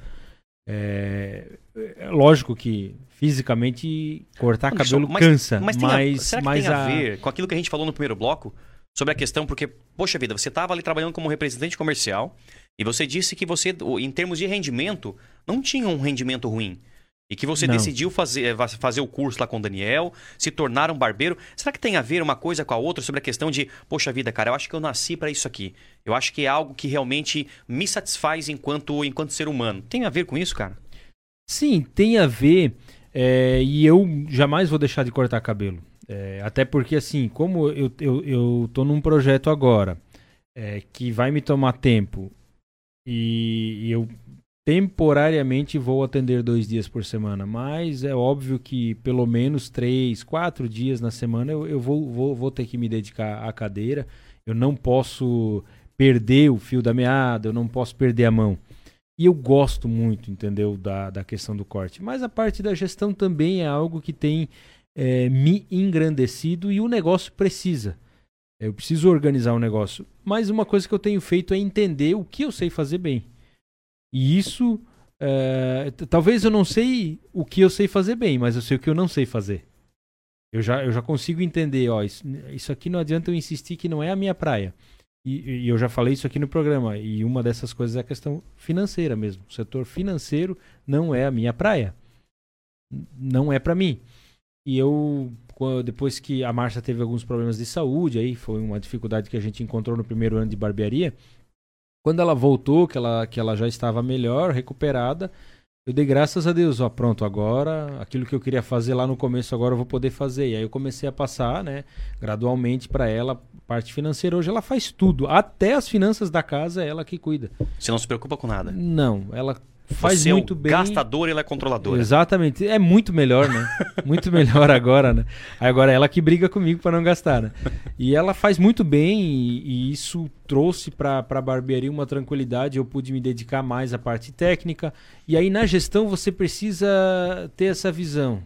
É, é, lógico que fisicamente cortar cabelo mas, cansa, mas, mas, a, será que mas tem a, a ver com aquilo que a gente falou no primeiro bloco? Sobre a questão, porque, poxa vida, você estava ali trabalhando como representante comercial e você disse que você, em termos de rendimento, não tinha um rendimento ruim. E que você Não. decidiu fazer, eh, fazer o curso lá com o Daniel, se tornar um barbeiro. Será que tem a ver uma coisa com a outra sobre a questão de, poxa vida, cara, eu acho que eu nasci para isso aqui. Eu acho que é algo que realmente me satisfaz enquanto, enquanto ser humano. Tem a ver com isso, cara? Sim, tem a ver. É, e eu jamais vou deixar de cortar cabelo. É, até porque, assim, como eu, eu, eu tô num projeto agora é, que vai me tomar tempo e, e eu temporariamente vou atender dois dias por semana, mas é óbvio que pelo menos três, quatro dias na semana eu, eu vou, vou, vou ter que me dedicar à cadeira. Eu não posso perder o fio da meada, eu não posso perder a mão. E eu gosto muito, entendeu, da, da questão do corte. Mas a parte da gestão também é algo que tem é, me engrandecido e o negócio precisa. Eu preciso organizar o um negócio. Mas uma coisa que eu tenho feito é entender o que eu sei fazer bem. E isso, é, talvez eu não sei o que eu sei fazer bem, mas eu sei o que eu não sei fazer. Eu já, eu já consigo entender, ó, isso, isso aqui não adianta eu insistir que não é a minha praia. E, e, eu já falei isso aqui no programa. E uma dessas coisas é a questão financeira mesmo. O setor financeiro não é a minha praia. Não é para mim. E eu, depois que a Márcia teve alguns problemas de saúde, aí foi uma dificuldade que a gente encontrou no primeiro ano de barbearia. Quando ela voltou, que ela, que ela já estava melhor, recuperada, eu dei graças a Deus, ó, pronto, agora aquilo que eu queria fazer lá no começo, agora eu vou poder fazer. E aí eu comecei a passar, né, gradualmente para ela, parte financeira. Hoje ela faz tudo, até as finanças da casa é ela que cuida. Você não se preocupa com nada? Não, ela faz Você muito é bem. gastador e ela é controladora. Exatamente. É muito melhor, né? muito melhor agora, né? Agora ela que briga comigo para não gastar, né? E ela faz muito bem e, e isso trouxe para a barbearia uma tranquilidade. Eu pude me dedicar mais à parte técnica. E aí na gestão você precisa ter essa visão.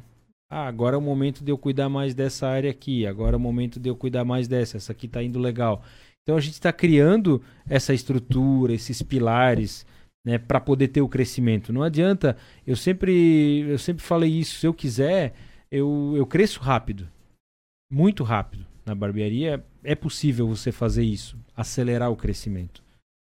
Ah, agora é o momento de eu cuidar mais dessa área aqui. Agora é o momento de eu cuidar mais dessa. Essa aqui está indo legal. Então a gente está criando essa estrutura, esses pilares né, para poder ter o crescimento. Não adianta, eu sempre, eu sempre falei isso, se eu quiser, eu, eu cresço rápido, muito rápido. Na barbearia é possível você fazer isso, acelerar o crescimento.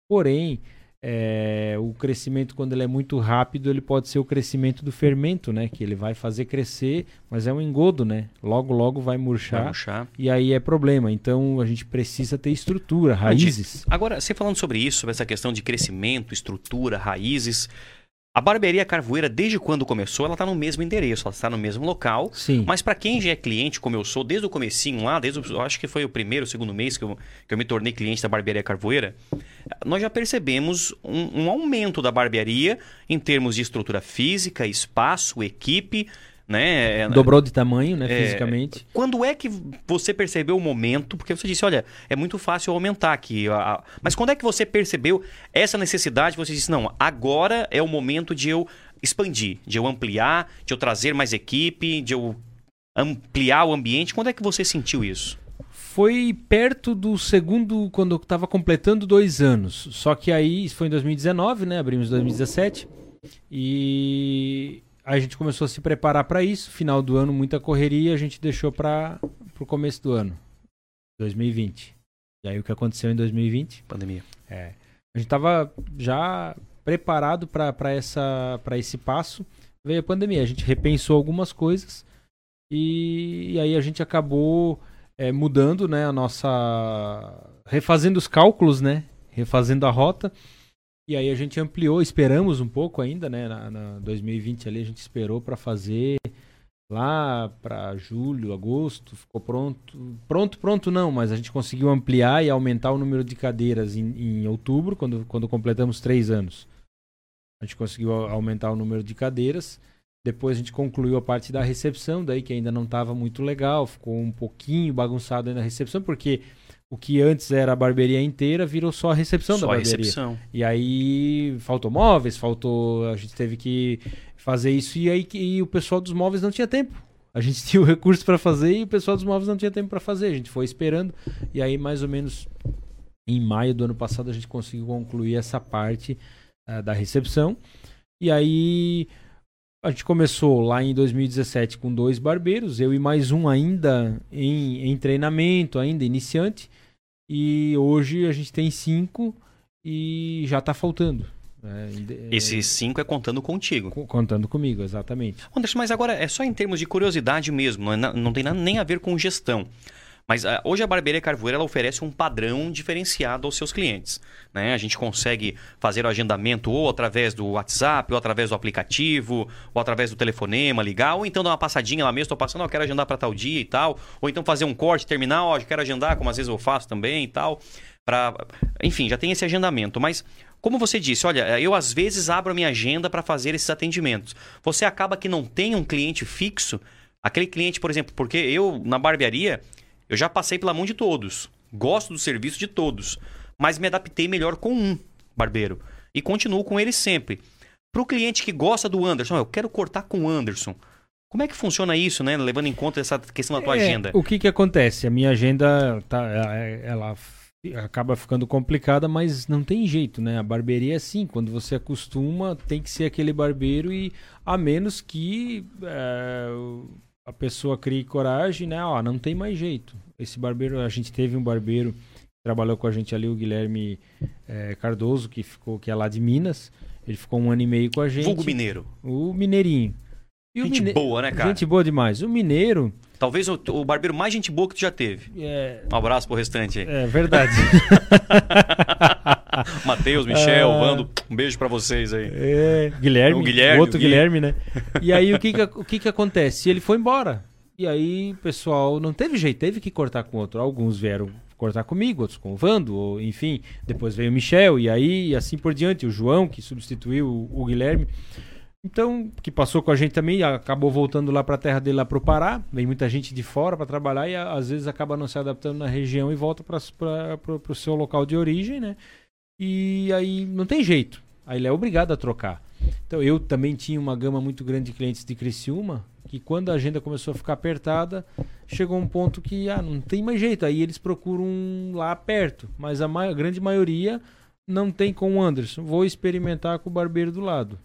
Porém, é, o crescimento, quando ele é muito rápido, ele pode ser o crescimento do fermento, né? Que ele vai fazer crescer, mas é um engodo, né? Logo, logo vai murchar. Vai murchar. E aí é problema. Então a gente precisa ter estrutura, raízes. Agora, você falando sobre isso, sobre essa questão de crescimento, estrutura, raízes. A barbearia Carvoeira, desde quando começou, ela está no mesmo endereço, ela está no mesmo local. Sim. Mas para quem já é cliente, como eu sou, desde o comecinho lá, desde o, eu acho que foi o primeiro, segundo mês que eu, que eu me tornei cliente da barbearia Carvoeira, nós já percebemos um, um aumento da barbearia em termos de estrutura física, espaço, equipe né? É, Dobrou de tamanho, né, é, fisicamente. Quando é que você percebeu o momento? Porque você disse, olha, é muito fácil aumentar aqui. Mas quando é que você percebeu essa necessidade? Você disse, não, agora é o momento de eu expandir, de eu ampliar, de eu trazer mais equipe, de eu ampliar o ambiente. Quando é que você sentiu isso? Foi perto do segundo, quando eu estava completando dois anos. Só que aí, isso foi em 2019, né? Abrimos em 2017. E a gente começou a se preparar para isso. Final do ano, muita correria, a gente deixou para o começo do ano, 2020. E aí o que aconteceu em 2020? Pandemia. É. A gente estava já preparado para essa para esse passo. Veio a pandemia, a gente repensou algumas coisas e, e aí a gente acabou é, mudando, né, a nossa refazendo os cálculos, né, refazendo a rota e aí a gente ampliou, esperamos um pouco ainda, né? Na, na 2020 ali a gente esperou para fazer lá para julho, agosto, ficou pronto. Pronto, pronto não, mas a gente conseguiu ampliar e aumentar o número de cadeiras em, em outubro, quando, quando completamos três anos. A gente conseguiu aumentar o número de cadeiras. Depois a gente concluiu a parte da recepção, daí que ainda não estava muito legal, ficou um pouquinho bagunçado aí na recepção, porque o que antes era a barbearia inteira virou só a recepção só da barbearia. Recepção. E aí faltou móveis, faltou. A gente teve que fazer isso e aí e o pessoal dos móveis não tinha tempo. A gente tinha o recurso para fazer e o pessoal dos móveis não tinha tempo para fazer. A gente foi esperando e aí mais ou menos em maio do ano passado a gente conseguiu concluir essa parte uh, da recepção. E aí a gente começou lá em 2017 com dois barbeiros, eu e mais um ainda em, em treinamento, ainda iniciante. E hoje a gente tem cinco e já está faltando. É, Esses cinco é contando contigo. Contando comigo, exatamente. Anderson, mas agora é só em termos de curiosidade mesmo, não, é, não tem nada, nem a ver com gestão. Mas uh, hoje a Barbearia Carvoeira ela oferece um padrão diferenciado aos seus clientes. Né? A gente consegue fazer o agendamento ou através do WhatsApp, ou através do aplicativo, ou através do telefonema, ligar, ou então dar uma passadinha lá mesmo, estou passando, eu quero agendar para tal dia e tal. Ou então fazer um corte terminal, ó, quero agendar, como às vezes eu faço também e tal. Pra, enfim, já tem esse agendamento, mas como você disse, olha, eu às vezes abro a minha agenda para fazer esses atendimentos. Você acaba que não tem um cliente fixo, aquele cliente, por exemplo, porque eu na barbearia, eu já passei pela mão de todos. Gosto do serviço de todos, mas me adaptei melhor com um barbeiro e continuo com ele sempre. Para o cliente que gosta do Anderson, eu quero cortar com o Anderson. Como é que funciona isso, né? Levando em conta essa questão da tua É, agenda. O que que acontece? A minha agenda tá, é- ela f- acaba ficando complicada, mas não tem jeito, né? A barbearia é assim, quando você acostuma, tem que ser aquele barbeiro e a menos que é, a pessoa crie coragem, né? Ó, não tem mais jeito. Esse barbeiro, a gente teve um barbeiro que trabalhou com a gente ali, o Guilherme é, Cardoso, que ficou que é lá de Minas. Ele ficou um ano e meio com a gente. Vulgo mineiro. O Mineirinho. E Gente mine- boa, né, cara? Gente boa demais. O Mineiro Talvez o, o barbeiro mais gente boa que tu já teve. é, Um abraço pro restante aí. é verdade. Matheus, Michel, Ah. Vando, um beijo pra vocês aí. É, Guilherme, O Guilherme, outro o Gui. Guilherme, né? E aí o que que, o que que acontece? Ele foi embora. E aí o pessoal não teve jeito, teve que cortar com outro. Alguns vieram cortar comigo, outros com o Vando, ou, enfim. Depois veio o Michel, e aí assim por diante. O João, que substituiu o, o Guilherme. Então, que passou com a gente também, acabou voltando lá para a terra dele, lá para o Pará. Vem muita gente de fora para trabalhar e às vezes acaba não se adaptando na região e volta para o seu local de origem, né? E aí não tem jeito. Aí ele é obrigado a trocar. Então eu também tinha uma gama muito grande de clientes de Criciúma, que quando a agenda começou a ficar apertada, chegou um ponto que ah, não tem mais jeito. Aí eles procuram lá perto, mas a, ma- grande maioria não tem com o Anderson. Vou experimentar com o barbeiro do lado.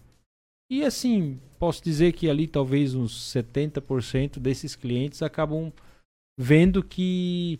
E assim, posso dizer que ali talvez uns 70% desses clientes acabam vendo que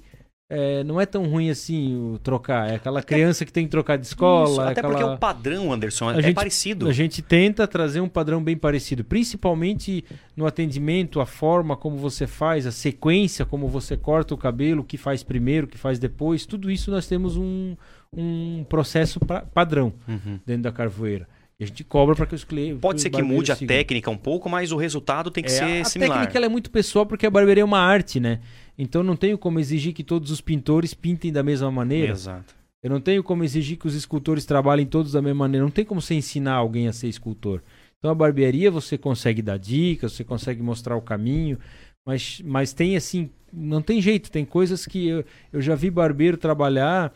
é, não é tão ruim assim o trocar. É aquela criança que tem que trocar de escola. Isso, é até aquela... porque o padrão, Anderson, A é gente- parecido. A gente tenta trazer um padrão bem parecido, principalmente no atendimento, a forma como você faz, a sequência, como você corta o cabelo, o que faz primeiro, o que faz depois, tudo isso nós temos um, um processo pra- padrão Uhum. dentro da carvoeira. E a gente cobra para que os clientes. Pode ser que mude a sigam. técnica um pouco, mas o resultado tem que É, ser a similar. técnica ela é muito pessoal porque a barbearia é uma arte, né? Então não tenho como exigir que todos os pintores pintem da mesma maneira. Exato. Eu não tenho como exigir que os escultores trabalhem todos da mesma maneira. Não tem como você ensinar alguém a ser escultor. Então a barbearia você consegue dar dicas, você consegue mostrar o caminho, mas, mas tem assim, não tem jeito. Tem coisas que eu, eu já vi barbeiro trabalhar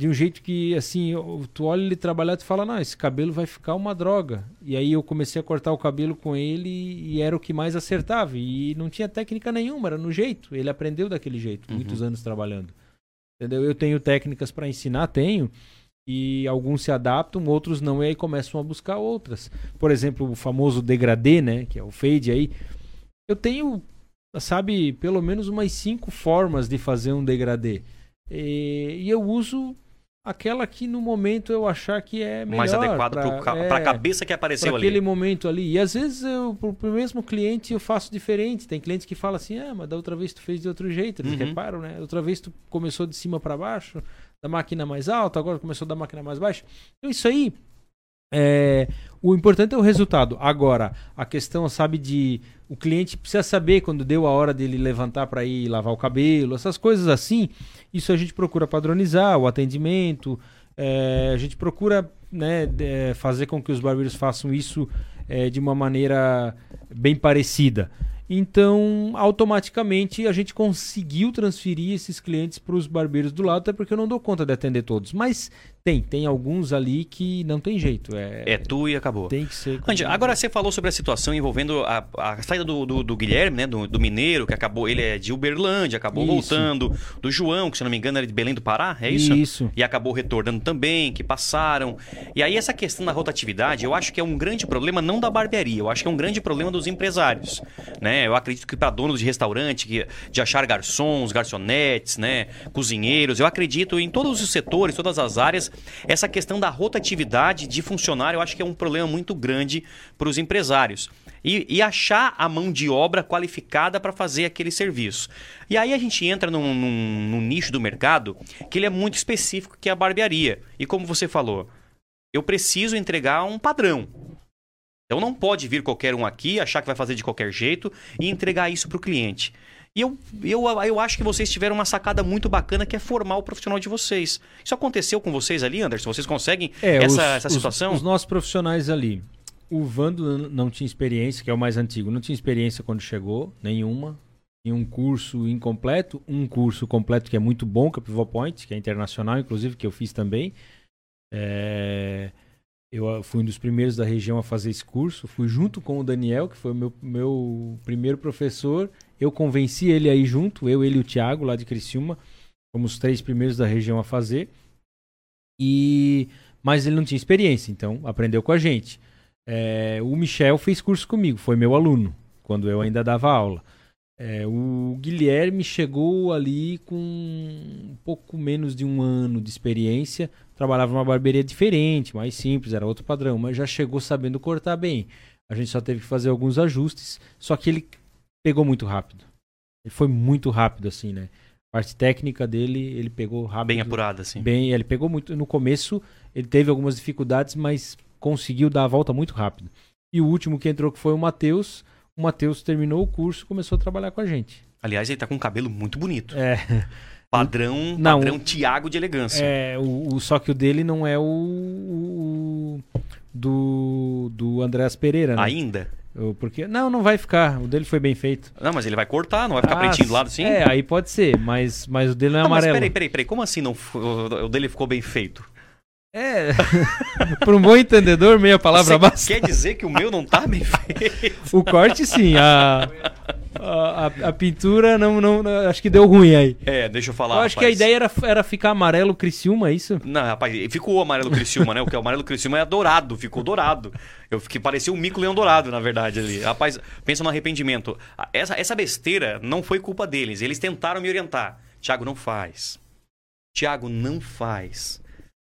de um jeito que assim, tu olha ele trabalhar e tu fala, não, esse cabelo vai ficar uma droga. E aí eu comecei a cortar o cabelo com ele e era o que mais acertava. E não tinha técnica nenhuma, era no jeito. Ele aprendeu daquele jeito, Uhum. muitos anos trabalhando. Entendeu? Eu tenho técnicas para ensinar, tenho. E alguns se adaptam, outros não, e aí começam a buscar outras. Por exemplo, o famoso degradê, né? Que é o fade aí. Eu tenho, sabe, pelo menos umas cinco formas de fazer um degradê. E eu uso aquela que no momento eu achar que é melhor. mais adequado pra- para é, a cabeça que apareceu ali. aquele momento ali. E às vezes eu, pro, pro mesmo cliente eu faço diferente. Tem clientes que falam assim: "Ah, mas da outra vez tu fez de outro jeito". Eles Uhum. reparam, né? Outra vez tu começou de cima para baixo, da máquina mais alta, agora começou da máquina mais baixa. Então isso aí é, o importante é o resultado. Agora, a questão, sabe, de o cliente precisa saber quando deu a hora dele levantar para ir lavar o cabelo, essas coisas assim. Isso a gente procura padronizar, o atendimento. é, a gente procura né, de- fazer com que os barbeiros façam isso é, de uma maneira bem parecida. Então, automaticamente, a gente conseguiu transferir esses clientes para os barbeiros do lado, até porque eu não dou conta de atender todos. Mas tem, tem alguns ali que não tem jeito. É, É tu e acabou. tem que ser. Andy, agora você falou sobre a situação envolvendo a, a saída do, do- do Guilherme, né? Do, do Mineiro, que acabou. Ele é de Uberlândia, acabou Isso. voltando. Do João, que se não me engano era de Belém do Pará, é isso? Isso. E acabou retornando também, que passaram. E aí, essa questão da rotatividade, eu acho que é um grande problema, não da barbearia, eu acho que é um grande problema dos empresários. Né? Eu acredito que para donos de restaurante, que, de achar garçons, garçonetes, né? cozinheiros, eu acredito em todos os setores, todas as áreas, essa questão da rotatividade de funcionário, eu acho que é um problema muito grande para os empresários. E, e achar a mão de obra qualificada para fazer aquele serviço. E aí a gente entra num, num- num nicho do mercado que ele é muito específico, que é a barbearia. E como você falou, eu preciso entregar um padrão. Então não pode vir qualquer um aqui, achar que vai fazer de qualquer jeito e entregar isso para o cliente. E eu, eu, eu acho que vocês tiveram uma sacada muito bacana que é formar o profissional de vocês. Isso aconteceu com vocês ali, Anderson? Vocês conseguem É, essa, os- essa os- situação? Os, nossos profissionais ali. O Vando não tinha experiência, que é o mais antigo, não tinha experiência quando chegou, nenhuma. Tinha um curso incompleto, um curso completo que é muito bom, que é o Pivot Point, que é internacional, inclusive, que eu fiz também. É, Eu fui um dos primeiros da região a fazer esse curso. Fui junto com o Daniel, que foi o meu, meu primeiro professor. Eu convenci ele aí junto, eu, ele e o Thiago, lá de Criciúma. Fomos os três primeiros da região a fazer. E mas ele não tinha experiência, então aprendeu com a gente. É, o Michel fez curso comigo, foi meu aluno, quando eu ainda dava aula. É, o Guilherme chegou ali com um pouco menos de um ano de experiência, trabalhava numa barbearia diferente, mais simples, era outro padrão, mas já chegou sabendo cortar bem. A gente só teve que fazer alguns ajustes, só que ele pegou muito rápido. Ele foi muito rápido, assim, né? A parte técnica dele, ele pegou rápido. Bem apurada, assim. Bem, ele pegou muito. No começo, ele teve algumas dificuldades, mas conseguiu dar a volta muito rápido. E o último que entrou, que foi o Matheus. O Matheus terminou o curso começou a trabalhar com a gente. Aliás, ele tá com um cabelo muito bonito. É, Padrão, Não, padrão Tiago de elegância. é o, o- só que o dele não é o, o- do, do Andréas Pereira, né? Ainda? Porque, não, não vai ficar. O dele foi bem feito. Não, mas ele vai cortar, não vai ficar Ah, pretinho do lado assim? É, aí pode ser, mas, mas o dele não é Não, mas amarelo. peraí, peraí, peraí. Como assim não, o dele ficou bem feito? É, para um bom entendedor, meia palavra Você basta. quer dizer que o meu não tá bem feito? O corte, sim. A, a, a- pintura, não, não, não- acho que deu ruim aí. É, deixa eu falar. eu acho que a rapaz. ideia era, era ficar amarelo Criciúma, é isso? Não, rapaz, ficou amarelo Criciúma, né? O que é o amarelo Criciúma é dourado, ficou dourado. Eu fiquei parecia um mico leão dourado, na verdade, ali. Rapaz, pensa no arrependimento. Essa, essa besteira não foi culpa deles. Eles tentaram me orientar. Tiago, não faz. Tiago, não faz.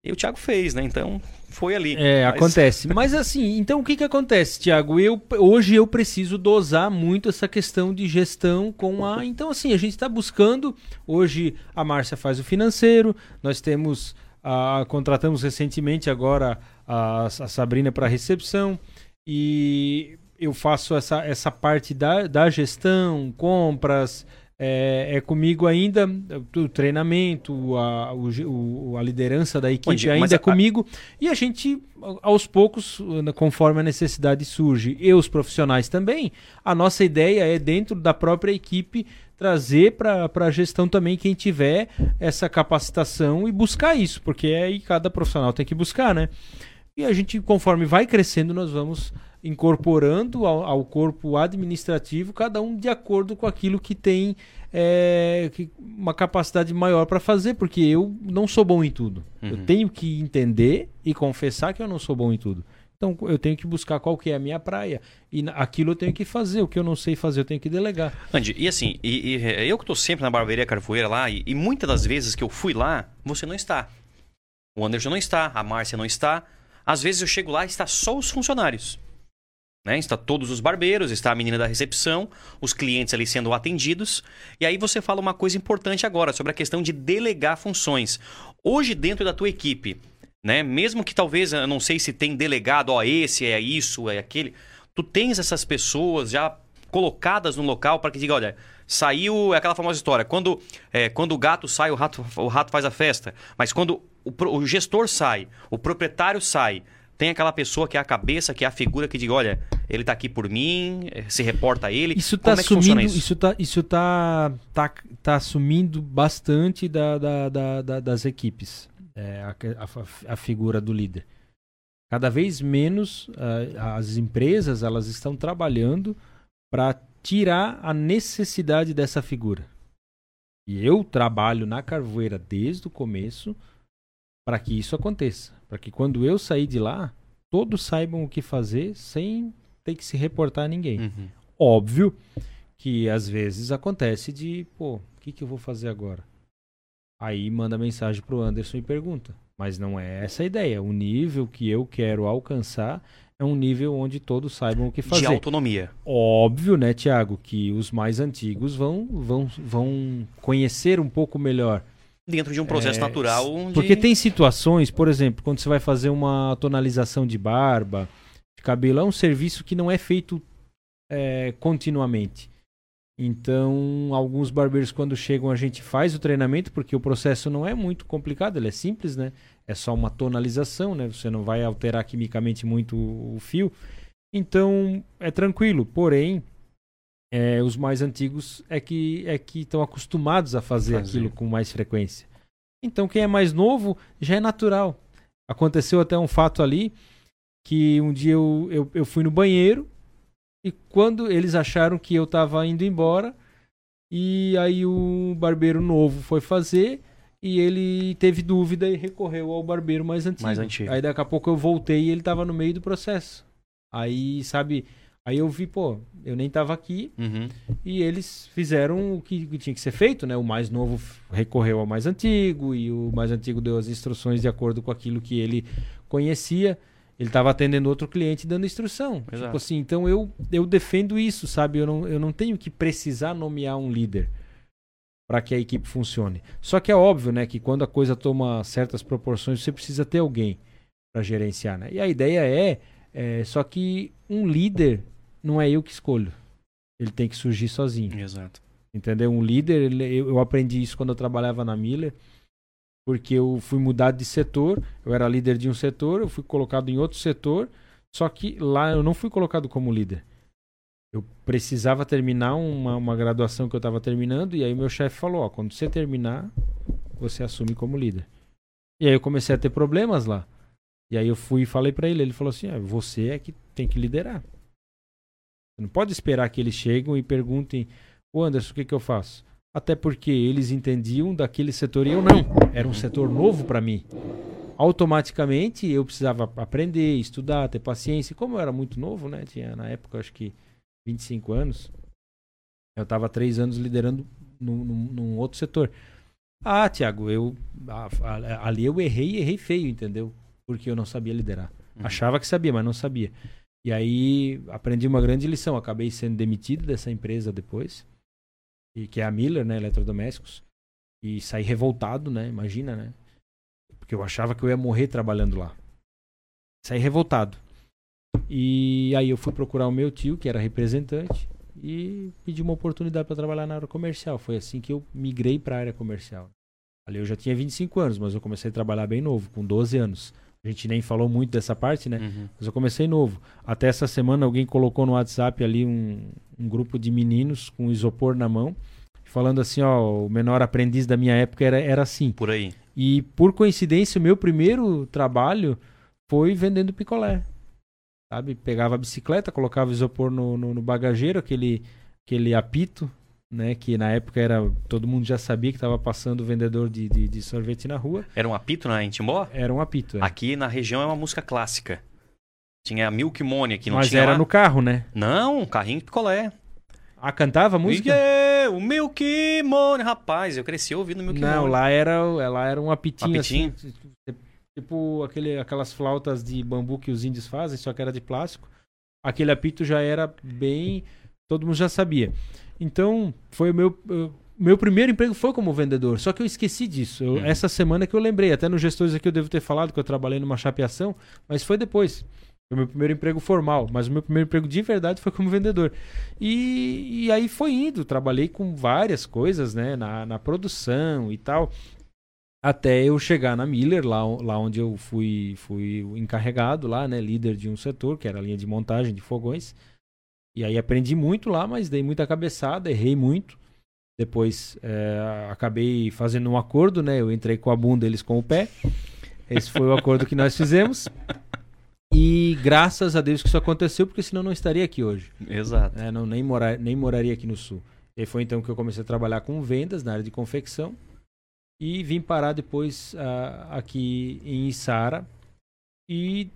E o Thiago fez, né? Então, foi ali. É, Mas- acontece. Mas assim, então o que que acontece, Tiago? Eu, hoje eu preciso dosar muito essa questão de gestão com a... Então assim, a gente está buscando... Hoje a Márcia faz o financeiro, nós temos... a contratamos recentemente agora a, a Sabrina para recepção e eu faço essa, essa parte da, da gestão, compras, é, é comigo ainda o treinamento, a, o a liderança da equipe ainda é comigo e a gente aos poucos, conforme a necessidade surge, e os profissionais também, a nossa ideia é dentro da própria equipe trazer para a gestão também quem tiver essa capacitação e buscar isso, porque aí cada profissional tem que buscar, né? E a gente, conforme vai crescendo, nós vamos incorporando ao, ao corpo administrativo, cada um de acordo com aquilo que tem é, que- uma capacidade maior para fazer, porque eu não sou bom em tudo. Eu Uhum. tenho que entender e confessar que eu não sou bom em tudo. Então eu tenho que buscar qual que é a minha praia. E aquilo eu tenho que fazer. O que eu não sei fazer, eu tenho que delegar. Andy, e assim, e, e, é, eu que tô sempre na barbearia Carvoeira lá, e, e muitas das vezes que eu fui lá, você não está. O Anderson não está, a Márcia não está. Às vezes eu chego lá e está só os funcionários. Né? Está todos os barbeiros, está a menina da recepção, os clientes ali sendo atendidos. E aí você fala uma coisa importante agora sobre a questão de delegar funções. Hoje, dentro da tua equipe, né? Mesmo que talvez, eu não sei se tem delegado, ó, esse é isso, é aquele. Tu tens essas pessoas já colocadas no local para que diga, olha, saiu é aquela famosa história, quando, é, quando o gato sai, o rato, o rato faz a festa. Mas quando o, o gestor sai, o proprietário sai, tem aquela pessoa que é a cabeça, que é a figura que diga, olha, ele tá aqui por mim, eh, se reporta a ele. Isso está é sumindo, isso? isso tá, isso tá, tá, tá sumindo bastante da, da- da- da- das equipes. É, a, a- a figura do líder. Cada vez menos ah, as empresas elas estão trabalhando para tirar a necessidade dessa figura. E eu trabalho na Carvoeira desde o começo para que isso aconteça, para que quando eu sair de lá, todos saibam o que fazer sem ter que se reportar a ninguém. Uhum. Óbvio que às vezes acontece de, pô, o que, que eu vou fazer agora? Aí manda mensagem pro Anderson e pergunta. Mas não é essa a ideia. O nível que eu quero alcançar é um nível onde todos saibam o que De fazer. autonomia. Óbvio, né, Tiago, que os mais antigos vão, vão, vão conhecer um pouco melhor. Dentro de um processo É, natural. De... Porque tem situações, por exemplo, quando você vai fazer uma tonalização de barba, de cabelo, é um serviço que não é feito é, continuamente. Então, alguns barbeiros, quando chegam, a gente faz o treinamento, porque o processo não é muito complicado, ele é simples, né? É só uma tonalização, né? Você não vai alterar quimicamente muito o fio. Então, é tranquilo. Porém, é, os mais antigos é que é que estão acostumados a fazer, fazer aquilo com mais frequência. Então, quem é mais novo já é natural. Aconteceu até um fato ali que um dia eu, eu, eu fui no banheiro e quando eles acharam que eu estava indo embora, e aí o barbeiro novo foi fazer e ele teve dúvida e recorreu ao barbeiro mais antigo. Mais antigo. Aí daqui a pouco eu voltei e ele estava no meio do processo. Aí, sabe, aí eu vi, pô, eu nem estava aqui uhum. e eles fizeram o que, que, tinha que ser feito, né? O mais novo recorreu ao mais antigo e o mais antigo deu as instruções de acordo com aquilo que ele conhecia. Ele estava atendendo outro cliente dando instrução. Tipo Exato. Tipo assim, então eu, eu defendo isso, sabe? Eu não, eu não tenho que precisar nomear um líder para que a equipe funcione. Só que é óbvio, né, que quando a coisa toma certas proporções, você precisa ter alguém para gerenciar, né? E a ideia é, é, só que um líder não é eu que escolho. Ele tem que surgir sozinho. Exato. Entendeu? Um líder, eu, eu aprendi isso quando eu trabalhava na Miller porque eu fui mudado de setor, eu era líder de um setor, eu fui colocado em outro setor, só que lá eu não fui colocado como líder. Eu precisava terminar uma, uma graduação que eu estava terminando, e aí meu chefe falou: Ó, quando você terminar, você assume como líder. E aí eu comecei a ter problemas lá. E aí eu fui e falei para ele: ele falou assim, ah, você é que tem que liderar. Não pode esperar que eles cheguem e perguntem: Ô Anderson, o que, que eu faço? até porque eles entendiam daquele setor e eu não. Era um setor novo para mim. Automaticamente eu precisava aprender, estudar, ter paciência. Como eu era muito novo, né? Tinha na época acho que 25 anos. Eu estava três anos liderando num, num, num, outro setor. Ah, Tiago, eu ali eu errei e errei feio, entendeu? Porque eu não sabia liderar. Uhum. Achava que sabia, mas não sabia. E aí aprendi uma grande lição. Acabei sendo demitido dessa empresa depois e que é a Miller, né, eletrodomésticos, e saí revoltado, né, imagina, né, porque eu achava que eu ia morrer trabalhando lá. Saí revoltado. E aí eu fui procurar o meu tio, que era representante, e pedi uma oportunidade para trabalhar na área comercial. Foi assim que eu migrei para a área comercial. Ali eu já tinha 25 anos, mas eu comecei a trabalhar bem novo, com 12 anos. A gente nem falou muito dessa parte, né? Uhum. Mas eu comecei novo. Até essa semana alguém colocou no WhatsApp ali um, um grupo de meninos com isopor na mão, falando assim, ó, o menor aprendiz da minha época era, era assim. Por aí. E por coincidência, o meu primeiro trabalho foi vendendo picolé. Sabe? Pegava a bicicleta, colocava isopor no, no, no bagageiro, aquele, aquele apito né? Que na época era todo mundo já sabia que estava passando vendedor de, de, de, sorvete na rua. Era um apito na Timbó? Era um apito. É. Aqui na região é uma música clássica. Tinha Milk Money aqui, não Mas tinha era lá? no carro, né? Não, carrinho de picolé. Ah, cantava a música? Yeah, o Milk Money, rapaz, eu cresci ouvindo Milk não, Money. Não, lá era, lá era um apitinho, apitinho? assim. Tipo aquele, aquelas flautas de bambu que os índios fazem, só que era de plástico. Aquele apito já era bem. Todo mundo já sabia. Então, foi o meu. meu primeiro emprego foi como vendedor, só que eu esqueci disso. Eu, uhum. Essa semana que eu lembrei, até nos gestores aqui eu devo ter falado que eu trabalhei numa chapeação, mas foi depois. Foi o meu primeiro emprego formal, mas o meu primeiro emprego de verdade foi como vendedor. E, e aí foi indo, trabalhei com várias coisas, né, na, na produção e tal, até eu chegar na Miller, lá, lá onde eu fui, fui encarregado, lá, né, líder de um setor, que era a linha de montagem de fogões. E aí aprendi muito lá, mas dei muita cabeçada, errei muito. Depois é, acabei fazendo um acordo, né? Eu entrei com a bunda, eles com o pé. Esse foi o acordo que nós fizemos. E graças a Deus que isso aconteceu, porque senão não estaria aqui hoje. Exato. É, não, nem, morar, nem moraria aqui no sul. E foi então que eu comecei a trabalhar com vendas na área de confecção. E vim parar depois uh, aqui em Içara. E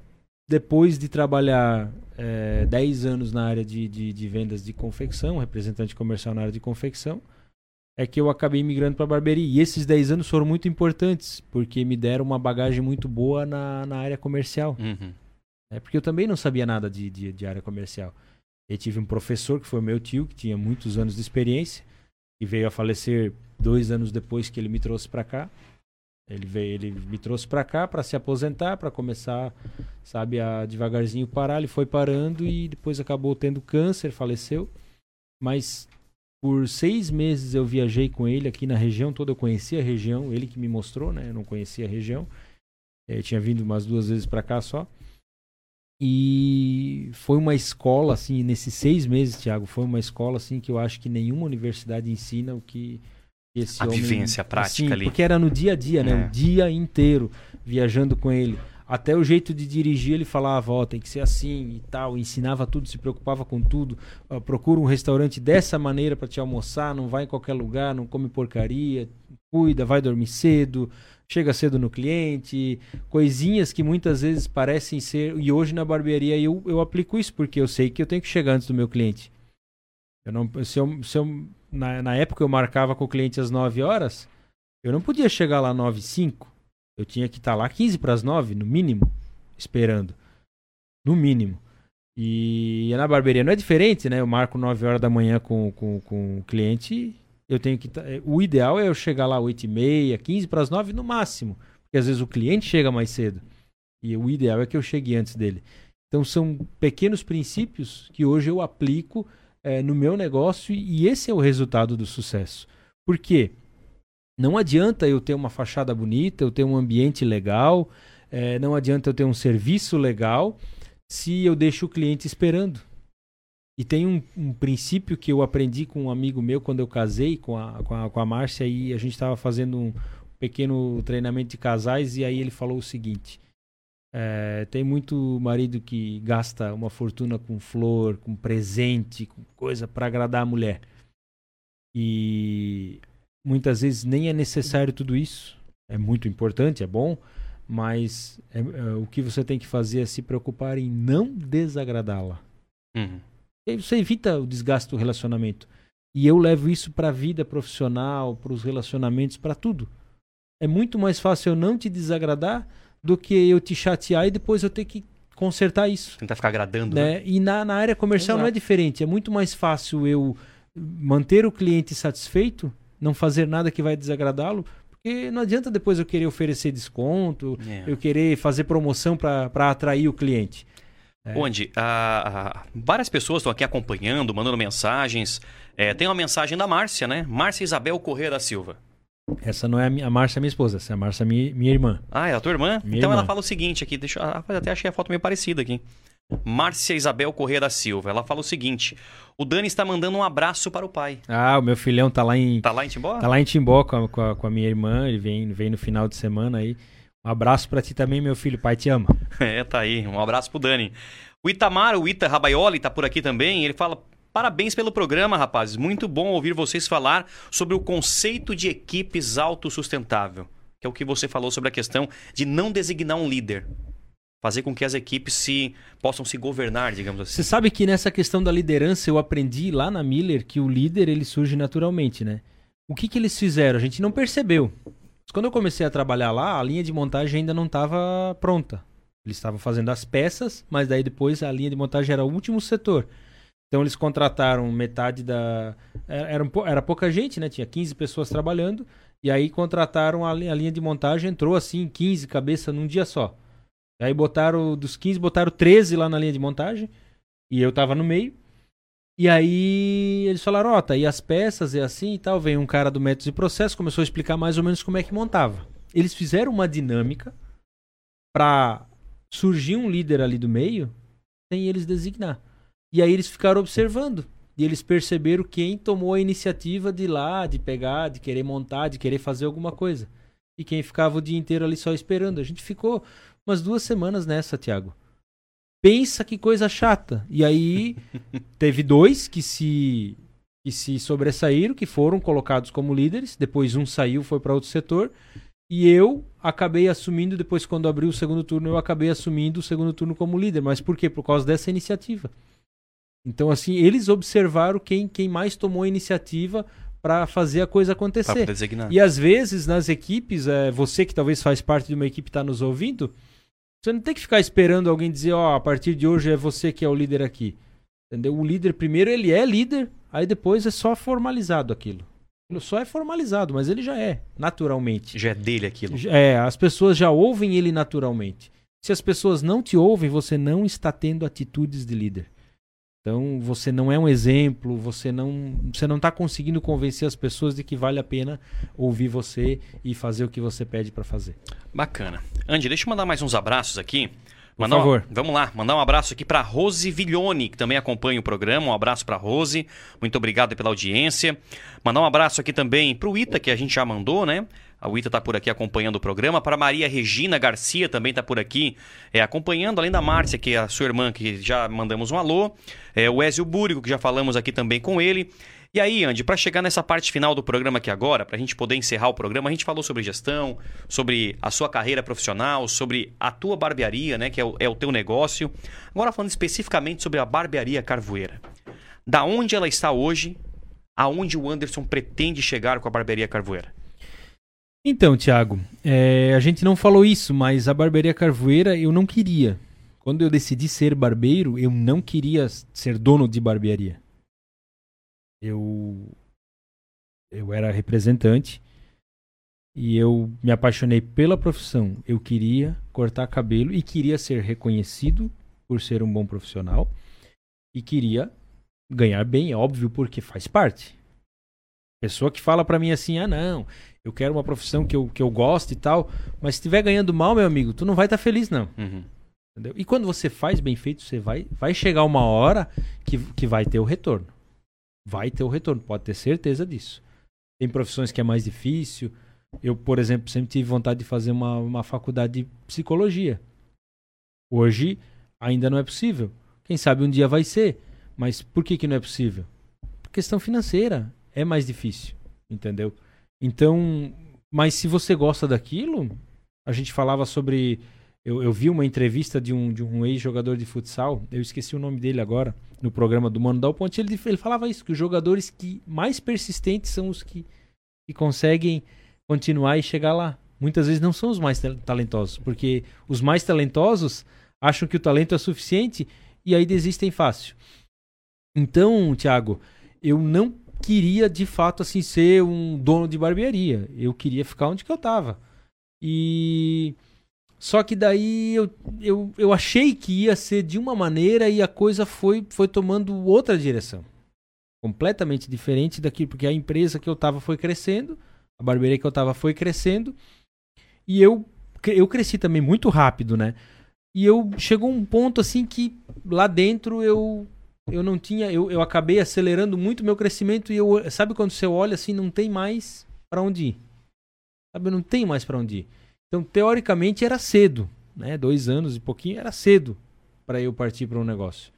depois de trabalhar é, 10 anos na área de, de, de, vendas de confecção, representante comercial na área de confecção, é que eu acabei migrando para barbearia. E esses 10 anos foram muito importantes, porque me deram uma bagagem muito boa na, na área comercial. Uhum. É porque eu também não sabia nada de, de, de área comercial. Eu tive um professor que foi meu tio, que tinha muitos anos de experiência, e veio a falecer dois anos depois que ele me trouxe para cá. Ele veio, ele me trouxe para cá para se aposentar, para começar, sabe, a devagarzinho parar. Ele foi parando e depois acabou tendo câncer, faleceu. Mas Por seis meses eu viajei com ele aqui na região toda. Eu conhecia a região, ele que me mostrou, né? Eu não conhecia a região. Eu tinha vindo umas duas vezes para cá só. E foi uma escola, assim, nesses seis meses, Thiago, foi uma escola, assim, que eu acho que nenhuma universidade ensina o que esse a homem... vivência, a prática assim, ali. Porque era no dia a dia, né? É. O dia inteiro viajando com ele. Até o jeito de dirigir, ele falava, ó, tem que ser assim e tal. Ensinava tudo, se preocupava com tudo. Ó, procura um restaurante dessa maneira para te almoçar, não vai em qualquer lugar, não come porcaria, cuida, vai dormir cedo, chega cedo no cliente, coisinhas que muitas vezes parecem ser. E hoje na barbearia eu, eu aplico isso, porque eu sei que eu tenho que chegar antes do meu cliente. Eu não, se eu, se eu, na, na época eu marcava com o cliente às 9 horas, eu não podia chegar lá 9 e 5. Eu tinha que estar lá 15 para as 9, no mínimo, esperando. No mínimo. E na barbearia não é diferente, né? Eu marco 9 horas da manhã com, com, com o cliente. Eu tenho que. O ideal é eu chegar lá 8 e meia, 15 para as 9 no máximo. Porque às vezes o cliente chega mais cedo. E o ideal é que eu chegue antes dele. Então são pequenos princípios que hoje eu aplico é, no meu negócio e esse é o resultado do sucesso. Por quê? Não adianta eu ter uma fachada bonita, eu ter um ambiente legal, é, não adianta eu ter um serviço legal se eu deixo o cliente esperando. E tem um, um, princípio que eu aprendi com um amigo meu quando eu casei com a, com a, com a Márcia e a gente estava fazendo um pequeno treinamento de casais e aí ele falou o seguinte: é, tem muito marido que gasta uma fortuna com flor, com presente, com coisa para agradar a mulher. E muitas vezes nem é necessário tudo isso. É muito importante, é bom, mas é, é, o que você tem que fazer é se preocupar em não desagradá-la. Uhum. E aí você evita o desgaste do relacionamento. E eu levo isso para a vida profissional, para os relacionamentos, para tudo. É muito mais fácil eu não te desagradar do que eu te chatear e depois eu ter que consertar isso. Tentar ficar agradando. Né? Né? E na, na área comercial Exato. não é diferente. É muito mais fácil eu manter o cliente satisfeito, não fazer nada que vai desagradá-lo, porque não adianta depois eu querer oferecer desconto, É. eu querer fazer promoção para atrair o cliente. É. Onde ah, várias pessoas estão aqui acompanhando, mandando mensagens. É, tem uma mensagem da Márcia, né? Márcia Isabel Corrêa da Silva. Essa não é a, minha, a Márcia, minha esposa, essa é a Márcia, minha, minha irmã. Ah, é a tua irmã? Minha então irmã. ela fala o seguinte aqui, deixa eu ah, até achei a foto meio parecida aqui. Márcia Isabel Corrêa da Silva. Ela fala o seguinte: o Dani está mandando um abraço para o pai. Ah, o meu filhão tá lá em, Tá lá em Timbó? tá lá em Timbó com a, com a, com a minha irmã, ele vem, vem no final de semana aí. Um abraço para ti também, meu filho, pai te ama. É, tá aí. Um abraço pro Dani. O Itamar, o Ita Rabaioli, tá por aqui também. Ele fala: parabéns pelo programa, rapazes. Muito bom ouvir vocês falar sobre o conceito de equipes autossustentável. Que é o que você falou sobre a questão de não designar um líder. Fazer com que as equipes se possam se governar, digamos assim. Você sabe que nessa questão da liderança eu aprendi lá na Miller que o líder ele surge naturalmente, né? O que, que eles fizeram? A gente não percebeu. Mas Quando eu comecei a trabalhar lá, a linha de montagem ainda não estava pronta. Eles estavam fazendo as peças, mas daí depois a linha de montagem era o último setor. Então eles contrataram metade da. Era, era, era pouca gente, né? Tinha 15 pessoas trabalhando. E aí contrataram a, a linha de montagem, entrou assim, 15 cabeças num dia só. Aí botaram, dos 15, botaram 13 lá na linha de montagem. E eu tava no meio. E aí eles falaram, ó, tá aí as peças, é assim e tal. Veio um cara do método de processo, começou a explicar mais ou menos como é que montava. Eles fizeram uma dinâmica pra surgir um líder ali do meio sem eles designar. E aí eles ficaram observando. E eles perceberam quem tomou a iniciativa de ir lá, de pegar, de querer montar, de querer fazer alguma coisa. E quem ficava o dia inteiro ali só esperando. A gente ficou umas duas semanas nessa, Thiago. Pensa que coisa chata. E aí teve dois que se que se sobressaíram, que foram colocados como líderes. Depois um saiu, foi para outro setor. E eu acabei assumindo, depois quando abriu o segundo turno, eu acabei assumindo o segundo turno como líder. Mas por quê? Por causa dessa iniciativa. Então, assim, eles observaram quem, quem mais tomou a iniciativa para fazer a coisa acontecer. E às vezes nas equipes, é, você que talvez faz parte de uma equipe e está nos ouvindo, você não tem que ficar esperando alguém dizer, ó, a partir de hoje é você que é o líder aqui. Entendeu? O líder primeiro ele é líder, aí depois é só formalizado aquilo. Aquilo só é formalizado, mas ele já é, naturalmente. Já é dele aquilo. É, as pessoas já ouvem ele naturalmente. Se as pessoas não te ouvem, você não está tendo atitudes de líder. Então você não é um exemplo, você não você não está conseguindo convencer as pessoas de que vale a pena ouvir você e fazer o que você pede para fazer. Bacana. Andy, deixa eu mandar mais uns abraços aqui. Por favor. Um, vamos lá, mandar um abraço aqui para Rose Viglione, que também acompanha o programa. Um abraço para Rose. Muito obrigado pela audiência. Mandar um abraço aqui também para o Ita, que a gente já mandou, né? A Wita está por aqui acompanhando o programa. Para Maria Regina Garcia também está por aqui é, acompanhando, além da Márcia, que é a sua irmã, que já mandamos um alô. É, o Ezio Búrigo, que já falamos aqui também com ele. E aí, Andy, para chegar nessa parte final do programa aqui agora, para a gente poder encerrar o programa, a gente falou sobre gestão, sobre a sua carreira profissional, sobre a tua barbearia, né, que é o, é o teu negócio. Agora falando especificamente sobre a barbearia Carvoeira. Da onde ela está hoje, aonde o Anderson pretende chegar com a barbearia Carvoeira? Então, Thiago, é, a gente não falou isso, mas a barbearia Carvoeira eu não queria. Quando eu decidi ser barbeiro, eu não queria ser dono de barbearia. Eu eu era representante e eu me apaixonei pela profissão. Eu queria cortar cabelo e queria ser reconhecido por ser um bom profissional e queria ganhar bem, é óbvio, porque faz parte. Pessoa que fala para mim assim: "Ah, não, eu quero uma profissão que eu, que eu gosto e tal. Mas se estiver ganhando mal, meu amigo, tu não vai estar tá feliz, não. Uhum. Entendeu? E quando você faz bem feito, você vai, vai chegar uma hora que, que vai ter o retorno. Vai ter o retorno, pode ter certeza disso. Tem profissões que é mais difícil. Eu, por exemplo, sempre tive vontade de fazer uma, uma faculdade de psicologia. Hoje ainda não é possível. Quem sabe um dia vai ser. Mas por que, que não é possível? Por questão financeira. É mais difícil. Entendeu? Então, mas se você gosta daquilo, a gente falava sobre. Eu, eu vi uma entrevista de um, de um ex-jogador de futsal, eu esqueci o nome dele agora, no programa do Mano Dal Ponte. Ele, ele falava isso: que os jogadores que mais persistentes são os que, que conseguem continuar e chegar lá. Muitas vezes não são os mais talentosos, porque os mais talentosos acham que o talento é suficiente e aí desistem fácil. Então, Thiago, eu não queria de fato assim ser um dono de barbearia. Eu queria ficar onde que eu tava. E só que daí eu, eu, eu achei que ia ser de uma maneira e a coisa foi, foi tomando outra direção. Completamente diferente daquilo, porque a empresa que eu tava foi crescendo, a barbearia que eu tava foi crescendo, e eu, eu cresci também muito rápido, né? E eu chegou um ponto assim que lá dentro eu eu não tinha, eu, eu acabei acelerando muito meu crescimento e eu, sabe quando você olha assim, não tem mais para onde ir. Sabe, não tem mais para onde ir. Então, teoricamente era cedo, né? Dois anos e pouquinho era cedo para eu partir para um negócio.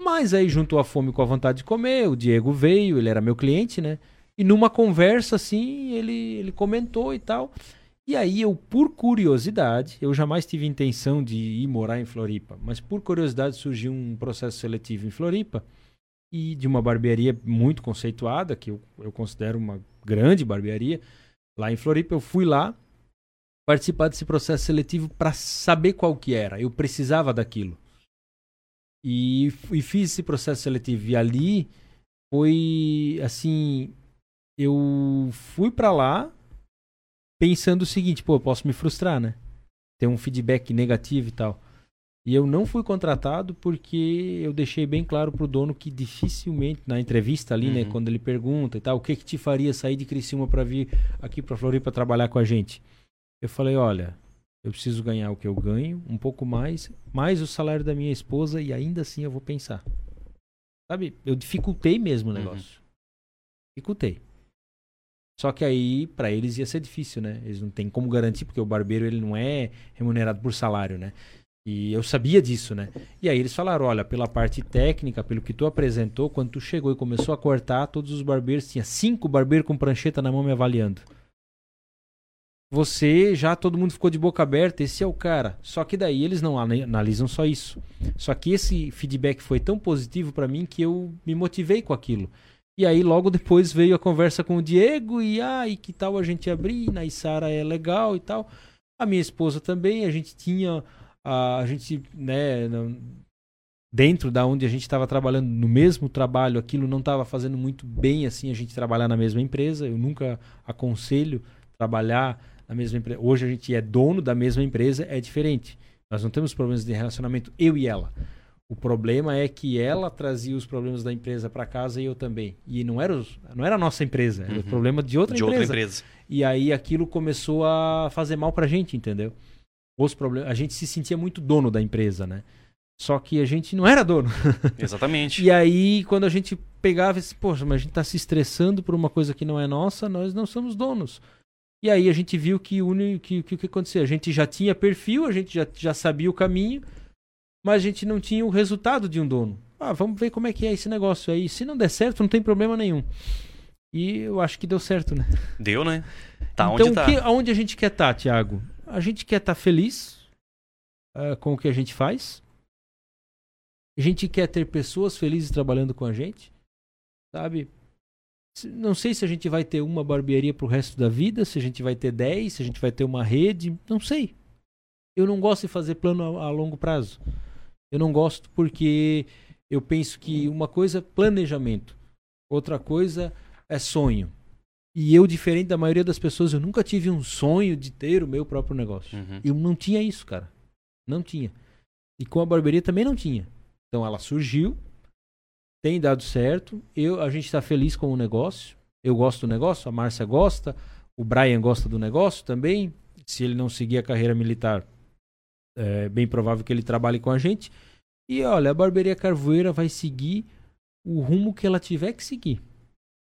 Mas aí juntou a fome com a vontade de comer, o Diego veio, ele era meu cliente, né? E numa conversa assim, ele, ele comentou e tal. E aí eu, por curiosidade, eu jamais tive intenção de ir morar em Floripa, mas por curiosidade surgiu um processo seletivo em Floripa e de uma barbearia muito conceituada, que eu, eu considero uma grande barbearia, lá em Floripa. Eu fui lá participar desse processo seletivo para saber qual que era. Eu precisava daquilo. E, e fiz esse processo seletivo. E ali foi assim, eu fui para lá pensando o seguinte, pô, eu posso me frustrar, né? Ter um feedback negativo e tal. E eu não fui contratado porque eu deixei bem claro pro dono que dificilmente, na entrevista ali, né, uhum. né, quando ele pergunta e tal, o que que te faria sair de Criciúma para vir aqui para Floripa trabalhar com a gente? Eu falei, olha, eu preciso ganhar o que eu ganho, um pouco mais, mais o salário da minha esposa e ainda assim eu vou pensar. Sabe? Eu dificultei mesmo o uhum. negócio. Uhum. Dificultei. Só que aí, para eles ia ser difícil, né? Eles não têm como garantir, porque o barbeiro ele não é remunerado por salário, né? E eu sabia disso, né? E aí eles falaram, olha, pela parte técnica, pelo que tu apresentou, quando tu chegou e começou a cortar, todos os barbeiros, tinha cinco barbeiros com prancheta na mão me avaliando. Você, já todo mundo ficou de boca aberta, esse é o cara. Só que daí eles não analisam só isso. Só que esse feedback foi tão positivo para mim que eu me motivei com aquilo. E aí logo depois veio a conversa com o Diego e ah, e que tal a gente abrir, na Isara é legal e tal. A minha esposa também, a gente tinha a, a gente, né, dentro da onde a gente estava trabalhando no mesmo trabalho, aquilo não estava fazendo muito bem assim a gente trabalhar na mesma empresa. Eu nunca aconselho trabalhar na mesma empresa. Hoje a gente é dono da mesma empresa, é diferente. Nós não temos problemas de relacionamento eu e ela. O problema é que ela trazia os problemas da empresa para casa e eu também. E não era, os, não era a nossa empresa, era uhum. o problema de outra de empresa. Outra empresa. E aí aquilo começou a fazer mal pra gente, entendeu? Os problemas, a gente se sentia muito dono da empresa, né? Só que a gente não era dono. Exatamente. e aí, quando a gente pegava esse, poxa, mas a gente tá se estressando por uma coisa que não é nossa, nós não somos donos. E aí a gente viu que o que, que, que acontecia. A gente já tinha perfil, a gente já, já sabia o caminho, mas a gente não tinha o resultado de um dono. Ah, vamos ver como é que é esse negócio aí. Se não der certo, não tem problema nenhum. E eu acho que deu certo, né? Deu, né? Tá então, onde tá. Que, aonde a gente quer estar, tá, Thiago? A gente quer estar tá feliz uh, com o que a gente faz. A gente quer ter pessoas felizes trabalhando com a gente. Sabe? Não sei se a gente vai ter uma barbearia pro resto da vida, se a gente vai ter 10, se a gente vai ter uma rede, não sei. Eu não gosto de fazer plano a, a longo prazo. Eu não gosto porque eu penso que uma coisa é planejamento, outra coisa é sonho. E eu, diferente da maioria das pessoas, eu nunca tive um sonho de ter o meu próprio negócio. Uhum. Eu não tinha isso, cara. Não tinha. E com a barbearia também não tinha. Então ela surgiu, tem dado certo. Eu, a gente está feliz com o negócio. Eu gosto do negócio, a Márcia gosta, o Brian gosta do negócio também. Se ele não seguir a carreira militar, é bem provável que ele trabalhe com a gente. E olha, a Barbearia Carvoeira vai seguir o rumo que ela tiver que seguir.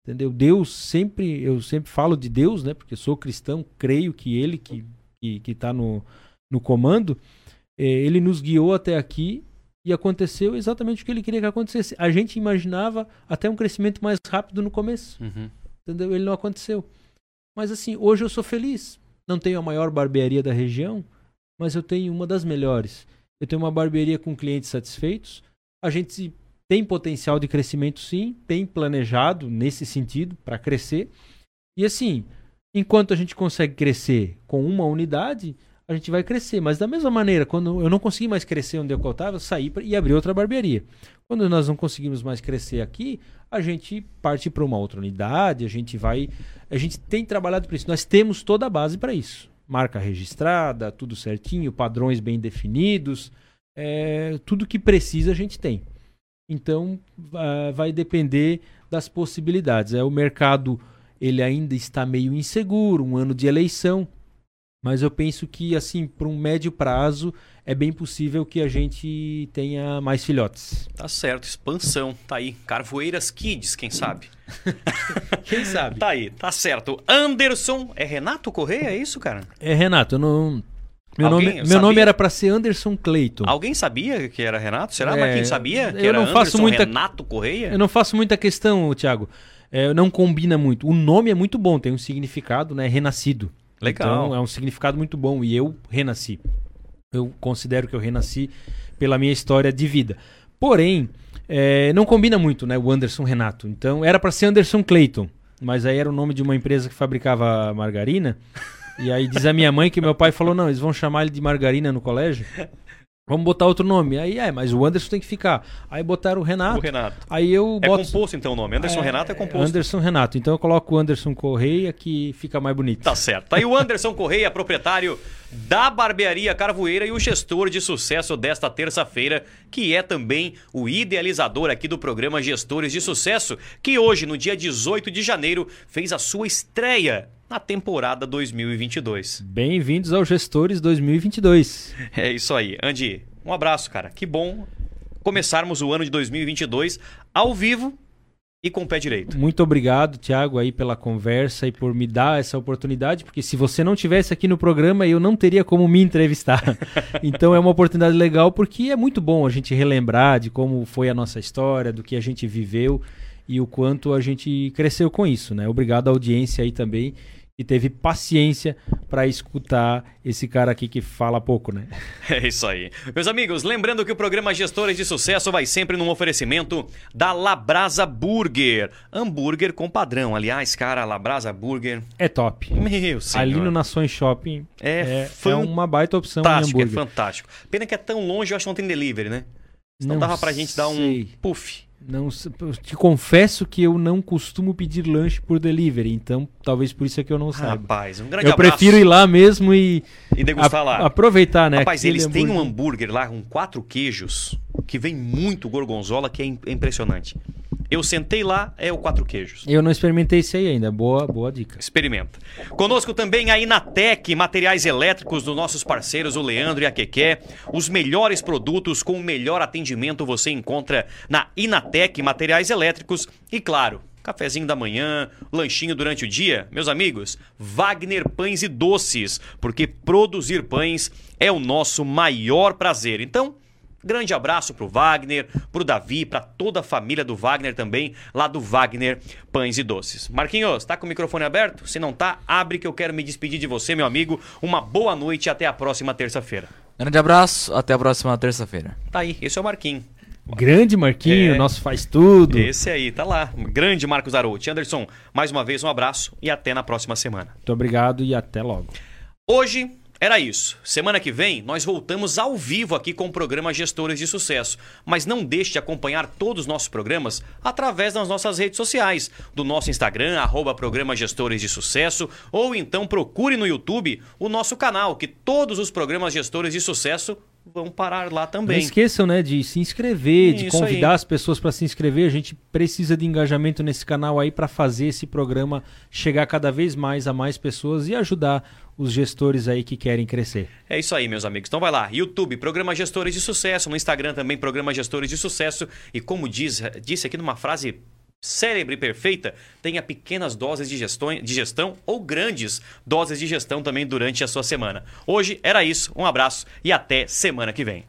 Entendeu? Deus sempre, eu sempre falo de Deus, né? Porque sou cristão, creio que ele que que, que tá no, no comando, é, ele nos guiou até aqui e aconteceu exatamente o que ele queria que acontecesse. A gente imaginava até um crescimento mais rápido no começo. Uhum. Entendeu? Ele não aconteceu. Mas assim, hoje eu sou feliz. Não tenho a maior barbearia da região, mas eu tenho uma das melhores. Eu tenho uma barbearia com clientes satisfeitos. A gente tem potencial de crescimento sim, tem planejado nesse sentido para crescer. E assim, enquanto a gente consegue crescer com uma unidade, a gente vai crescer. Mas da mesma maneira, quando eu não consegui mais crescer onde eu estava, eu saí e abri outra barbearia. Quando nós não conseguimos mais crescer aqui, a gente parte para uma outra unidade, a gente vai. A gente tem trabalhado para isso. Nós temos toda a base para isso. Marca registrada, tudo certinho, padrões bem definidos. É, tudo que precisa a gente tem. Então vai depender das possibilidades. É, o mercado ele ainda está meio inseguro, um ano de eleição. Mas eu penso que, assim, para um médio prazo, é bem possível que a gente tenha mais filhotes. Tá certo, expansão. Tá aí. Carvoeiras Kids, quem sabe? quem sabe? Tá aí, tá certo. Anderson. É Renato Correia, é isso, cara? É Renato, eu não. Meu, nome, meu nome era para ser Anderson Clayton. Alguém sabia que era Renato? Será? É, Mas quem sabia que eu era não faço Anderson muita, Renato Correia? Eu não faço muita questão, Thiago. É, não combina muito. O nome é muito bom, tem um significado, né? Renascido. Legal. Então é um significado muito bom e eu renasci. Eu considero que eu renasci pela minha história de vida. Porém, é, não combina muito, né? O Anderson Renato. Então era para ser Anderson Clayton, mas aí era o nome de uma empresa que fabricava margarina. E aí diz a minha mãe que meu pai falou: não, eles vão chamar ele de margarina no colégio. Vamos botar outro nome. Aí é, mas o Anderson tem que ficar. Aí botaram o Renato. O Renato. Aí eu é boto... É composto então o nome. Anderson é, Renato é composto. Anderson Renato. Então eu coloco o Anderson Correia que fica mais bonito. Tá certo. Tá aí o Anderson Correia, proprietário da Barbearia Carvoeira e o gestor de sucesso desta terça-feira, que é também o idealizador aqui do programa Gestores de Sucesso, que hoje, no dia 18 de janeiro, fez a sua estreia na temporada 2022. Bem-vindos ao Gestores 2022. É isso aí. Andy, um abraço, cara. Que bom começarmos o ano de 2022 ao vivo e com o pé direito. Muito obrigado, Thiago, aí pela conversa e por me dar essa oportunidade, porque se você não tivesse aqui no programa, eu não teria como me entrevistar. então é uma oportunidade legal porque é muito bom a gente relembrar de como foi a nossa história, do que a gente viveu e o quanto a gente cresceu com isso, né? Obrigado à audiência aí também e teve paciência para escutar esse cara aqui que fala pouco, né? É isso aí. Meus amigos, lembrando que o programa Gestores de Sucesso vai sempre num oferecimento da Labrasa Burger. Hambúrguer com padrão. Aliás, cara, Labrasa Burger... É top. Meu senhor. Ali no Nações Shopping é, é, é uma baita opção hambúrguer. É fantástico. Pena que é tão longe, eu acho que não tem delivery, né? Não, não dava pra gente dar um puff. Não, te confesso que eu não costumo pedir lanche por delivery, então talvez por isso é que eu não saiba. Rapaz, um grande eu abraço. prefiro ir lá mesmo e, e degustar lá. Aproveitar, né? Rapaz, eles têm um hambúrguer lá com quatro queijos. Que vem muito gorgonzola, que é impressionante. Eu sentei lá, é o quatro queijos. Eu não experimentei isso aí ainda. Boa, boa dica. Experimenta. Conosco também a Inatec, materiais elétricos dos nossos parceiros, o Leandro e a Keké. Os melhores produtos com o melhor atendimento você encontra na Inatec, materiais elétricos. E claro, cafezinho da manhã, lanchinho durante o dia. Meus amigos, Wagner Pães e Doces, porque produzir pães é o nosso maior prazer. Então, Grande abraço pro Wagner, pro Davi, para toda a família do Wagner também, lá do Wagner Pães e Doces. Marquinhos, tá com o microfone aberto? Se não tá, abre que eu quero me despedir de você, meu amigo. Uma boa noite e até a próxima terça-feira. Grande abraço, até a próxima terça-feira. Tá aí, esse é o Marquinhos. Grande Marquinho, é, nosso faz tudo. Esse aí, tá lá. Grande Marcos Arouti. Anderson, mais uma vez um abraço e até na próxima semana. Muito obrigado e até logo. Hoje era isso. Semana que vem nós voltamos ao vivo aqui com o programa Gestores de Sucesso. Mas não deixe de acompanhar todos os nossos programas através das nossas redes sociais, do nosso Instagram, arroba programa Gestores de Sucesso, ou então procure no YouTube o nosso canal, que todos os programas Gestores de Sucesso vão parar lá também. Não esqueçam, né, de se inscrever, de convidar aí. as pessoas para se inscrever. A gente precisa de engajamento nesse canal aí para fazer esse programa chegar cada vez mais a mais pessoas e ajudar os gestores aí que querem crescer. É isso aí, meus amigos. Então vai lá, YouTube, Programa Gestores de Sucesso, no Instagram também, Programa Gestores de Sucesso. E como diz, disse aqui numa frase célebre perfeita, tenha pequenas doses de gestão, de gestão ou grandes doses de gestão também durante a sua semana. Hoje era isso, um abraço e até semana que vem.